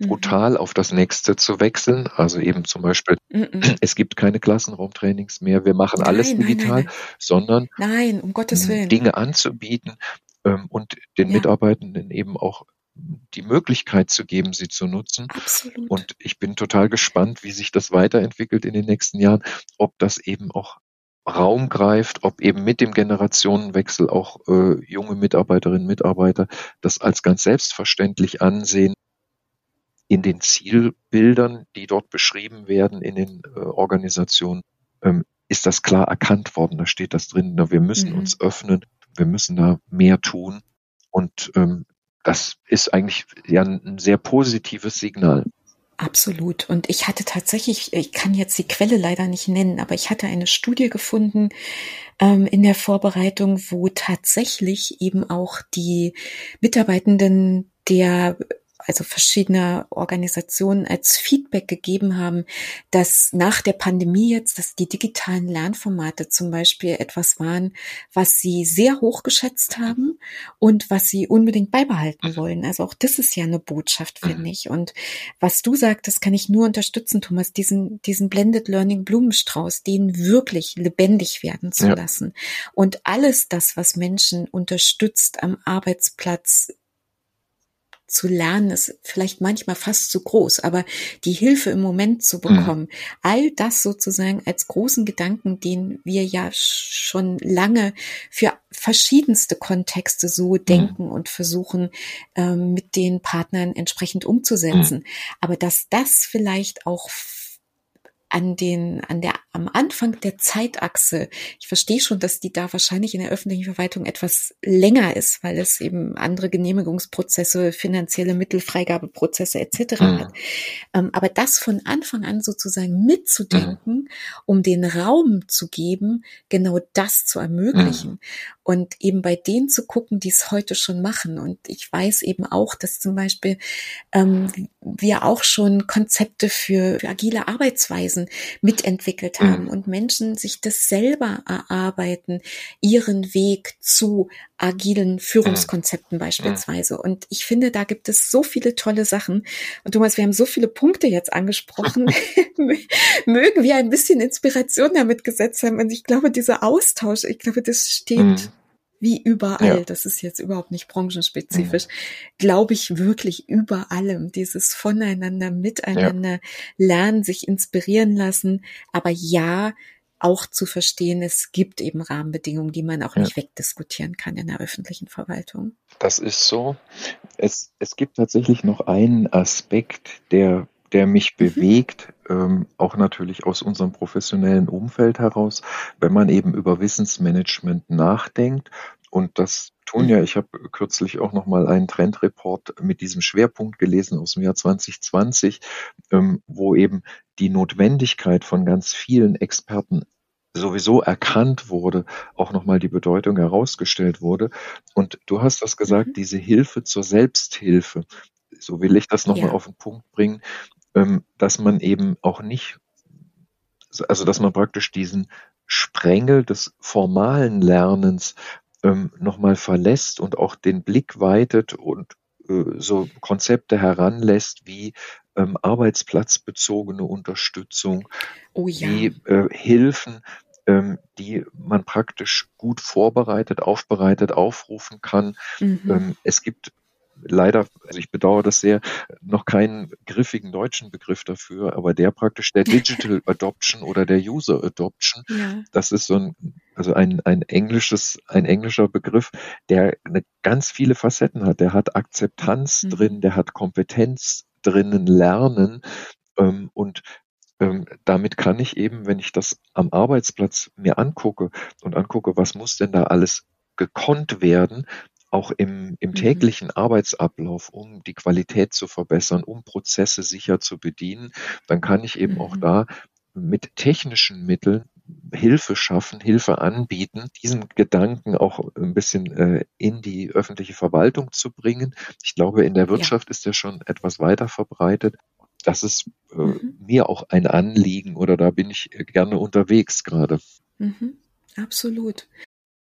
Brutal auf das nächste zu wechseln. Also eben zum Beispiel, Mhm. es gibt keine Klassenraumtrainings mehr, wir machen alles Nein, nein, nein, digital, nein. sondern Nein, um Gottes Willen. Dinge anzubieten ähm, und den Ja. Mitarbeitenden eben auch die Möglichkeit zu geben, sie zu nutzen. Absolut. Und ich bin total gespannt, wie sich das weiterentwickelt in den nächsten Jahren, ob das eben auch Raum greift, ob eben mit dem Generationenwechsel auch äh, junge Mitarbeiterinnen und Mitarbeiter das als ganz selbstverständlich ansehen, in den Zielbildern, die dort beschrieben werden in den äh, Organisationen, ähm, ist das klar erkannt worden. Da steht das drin. Na, wir müssen Mhm. uns öffnen, wir müssen da mehr tun. Und ähm, das ist eigentlich ja ein, sehr positives Signal. Absolut. Und ich hatte tatsächlich, ich kann jetzt die Quelle leider nicht nennen, aber ich hatte eine Studie gefunden ähm, in der Vorbereitung, wo tatsächlich eben auch die Mitarbeitenden der also verschiedener Organisationen als Feedback gegeben haben, dass nach der Pandemie jetzt, dass die digitalen Lernformate zum Beispiel etwas waren, was sie sehr hoch geschätzt haben und was sie unbedingt beibehalten Mhm. wollen. Also auch das ist ja eine Botschaft, Mhm. finde ich. Und was du sagtest, kann ich nur unterstützen, Thomas, diesen, diesen Blended Learning Blumenstrauß, den wirklich lebendig werden zu Ja. lassen. Und alles das, was Menschen unterstützt am Arbeitsplatz zu lernen, ist vielleicht manchmal fast zu groß, aber die Hilfe im Moment zu bekommen, all das sozusagen als großen Gedanken, den wir ja schon lange für verschiedenste Kontexte so denken und versuchen, ähm, mit den Partnern entsprechend umzusetzen. Aber dass das vielleicht auch an den, an der, am Anfang der Zeitachse, ich verstehe schon, dass die da wahrscheinlich in der öffentlichen Verwaltung etwas länger ist, weil es eben andere Genehmigungsprozesse, finanzielle Mittelfreigabeprozesse etc. Mhm. hat. Ähm, aber das von Anfang an sozusagen mitzudenken, um den Raum zu geben, genau das zu ermöglichen. Und eben bei denen zu gucken, die es heute schon machen. Und ich weiß eben auch, dass zum Beispiel ähm, wir auch schon Konzepte für, für agile Arbeitsweisen mitentwickelt Mhm. haben und Menschen sich das selber erarbeiten, ihren Weg zu agilen Führungskonzepten beispielsweise. Und ich finde, da gibt es so viele tolle Sachen. Und Thomas, wir haben so viele Punkte jetzt angesprochen. Mögen wir ein bisschen Inspiration damit gesetzt haben. Und ich glaube, dieser Austausch, ich glaube, das steht Mhm. Wie überall, Ja. das ist jetzt überhaupt nicht branchenspezifisch, glaube ich wirklich über allem, dieses Voneinander, Miteinander lernen, sich inspirieren lassen, aber ja, auch zu verstehen, es gibt eben Rahmenbedingungen, die man auch Ja. nicht wegdiskutieren kann in der öffentlichen Verwaltung. Das ist so. Es, es gibt tatsächlich noch einen Aspekt, der, der mich Mhm. bewegt, ähm, auch natürlich aus unserem professionellen Umfeld heraus, wenn man eben über Wissensmanagement nachdenkt. Und das tun ja, ich habe kürzlich auch noch mal einen Trendreport mit diesem Schwerpunkt gelesen aus dem Jahr 2020, ähm, wo eben die Notwendigkeit von ganz vielen Experten sowieso erkannt wurde, auch nochmal die Bedeutung herausgestellt wurde. Und du hast das gesagt, Mhm. diese Hilfe zur Selbsthilfe. so will ich das nochmal ja. auf den Punkt bringen, dass man eben auch nicht, also dass man praktisch diesen Sprengel des formalen Lernens ähm, nochmal verlässt und auch den Blick weitet und äh, so Konzepte heranlässt wie ähm, arbeitsplatzbezogene Unterstützung, oh ja. wie äh, Hilfen, ähm, die man praktisch gut vorbereitet, aufbereitet, aufrufen kann. Mhm. Ähm, es gibt leider, also ich bedauere das sehr, noch keinen griffigen deutschen Begriff dafür, aber der praktisch der Digital Adoption oder der User Adoption, ja. das ist so ein, also ein, ein englisches, ein englischer Begriff, der eine ganz viele Facetten hat. Der hat Akzeptanz mhm. drin, der hat Kompetenz drinnen, Lernen ähm, und ähm, damit kann ich eben, wenn ich das am Arbeitsplatz mir angucke und angucke, was muss denn da alles gekonnt werden, auch im, im mhm. täglichen Arbeitsablauf, um die Qualität zu verbessern, um Prozesse sicher zu bedienen, dann kann ich eben mhm. auch da mit technischen Mitteln Hilfe schaffen, Hilfe anbieten, diesen Gedanken auch ein bisschen äh, in die öffentliche Verwaltung zu bringen. Ich glaube, in der Wirtschaft ja. ist er schon etwas weiter verbreitet. Das ist äh, mhm. mir auch ein Anliegen oder da bin ich gerne unterwegs gerade. Mhm. Absolut.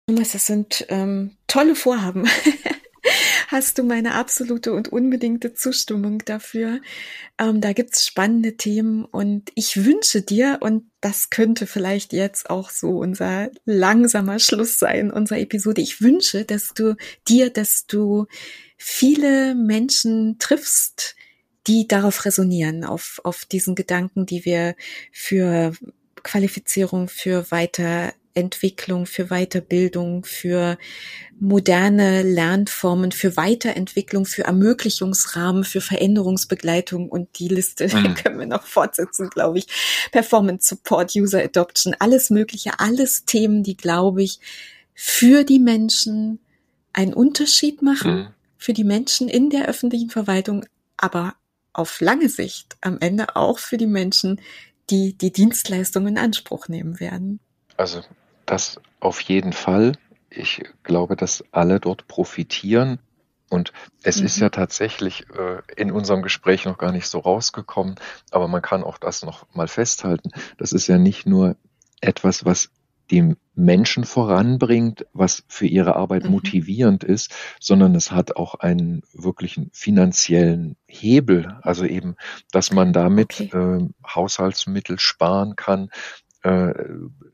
Thomas, das sind ähm, tolle Vorhaben. Hast du meine absolute und unbedingte Zustimmung dafür? Ähm, da gibt's spannende Themen und ich wünsche dir, und das könnte vielleicht jetzt auch so unser langsamer Schluss sein, unserer Episode, ich wünsche, dass du dir, dass du viele Menschen triffst, die darauf resonieren, auf, auf diesen Gedanken, die wir für Qualifizierung, für weiter Entwicklung, für Weiterbildung, für moderne Lernformen, für Weiterentwicklung, für Ermöglichungsrahmen, für Veränderungsbegleitung und die Liste mhm. können wir noch fortsetzen, glaube ich. Performance Support, User Adoption, alles Mögliche, alles Themen, die, glaube ich, für die Menschen einen Unterschied machen, mhm. für die Menschen in der öffentlichen Verwaltung, aber auf lange Sicht am Ende auch für die Menschen, die die Dienstleistungen in Anspruch nehmen werden. Also das auf jeden Fall. Ich glaube, dass alle dort profitieren. Und es mhm. ist ja tatsächlich äh, in unserem Gespräch noch gar nicht so rausgekommen, aber man kann auch das noch mal festhalten. Das ist ja nicht nur etwas, was die Menschen voranbringt, was für ihre Arbeit mhm. motivierend ist, sondern es hat auch einen wirklichen finanziellen Hebel. Also eben, dass man damit okay. äh, Haushaltsmittel sparen kann, äh,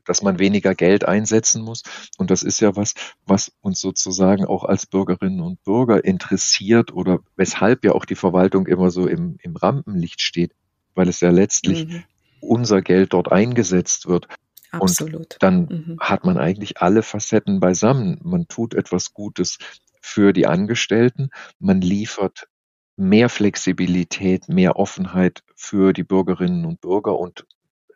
dass man weniger Geld einsetzen muss. Und das ist ja was, was uns sozusagen auch als Bürgerinnen und Bürger interessiert oder weshalb ja auch die Verwaltung immer so im, im Rampenlicht steht, weil es ja letztlich mhm. unser Geld dort eingesetzt wird. Absolut. Und dann mhm. hat man eigentlich alle Facetten beisammen. Man tut etwas Gutes für die Angestellten, man liefert mehr Flexibilität, mehr Offenheit für die Bürgerinnen und Bürger und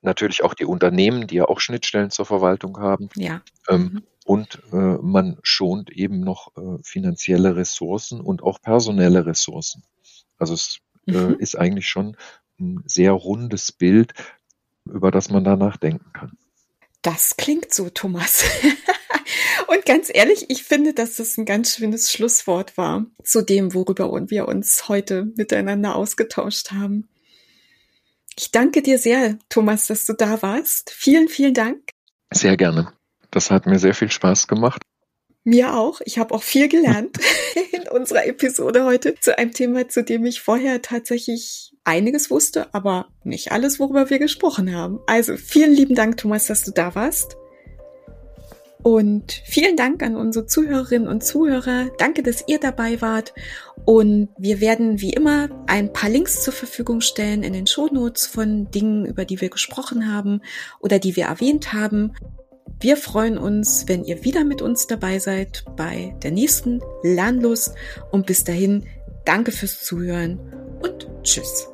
natürlich auch die Unternehmen, die ja auch Schnittstellen zur Verwaltung haben. Ja. Ähm, mhm. Und äh, man schont eben noch äh, finanzielle Ressourcen und auch personelle Ressourcen. Also es äh, mhm. ist eigentlich schon ein sehr rundes Bild, über das man da nachdenken kann. Das klingt so, Thomas. Und ganz ehrlich, ich finde, dass das ein ganz schönes Schlusswort war zu dem, worüber wir uns heute miteinander ausgetauscht haben. Ich danke dir sehr, Thomas, dass du da warst. Vielen, vielen Dank. Sehr gerne. Das hat mir sehr viel Spaß gemacht. Mir auch. Ich habe auch viel gelernt in unserer Episode heute zu einem Thema, zu dem ich vorher tatsächlich einiges wusste, aber nicht alles, worüber wir gesprochen haben. Also vielen lieben Dank, Thomas, dass du da warst. Und vielen Dank an unsere Zuhörerinnen und Zuhörer. Danke, dass ihr dabei wart. Und wir werden wie immer ein paar Links zur Verfügung stellen in den Shownotes von Dingen, über die wir gesprochen haben oder die wir erwähnt haben. Wir freuen uns, wenn ihr wieder mit uns dabei seid bei der nächsten Lernlust. Und bis dahin, danke fürs Zuhören und tschüss.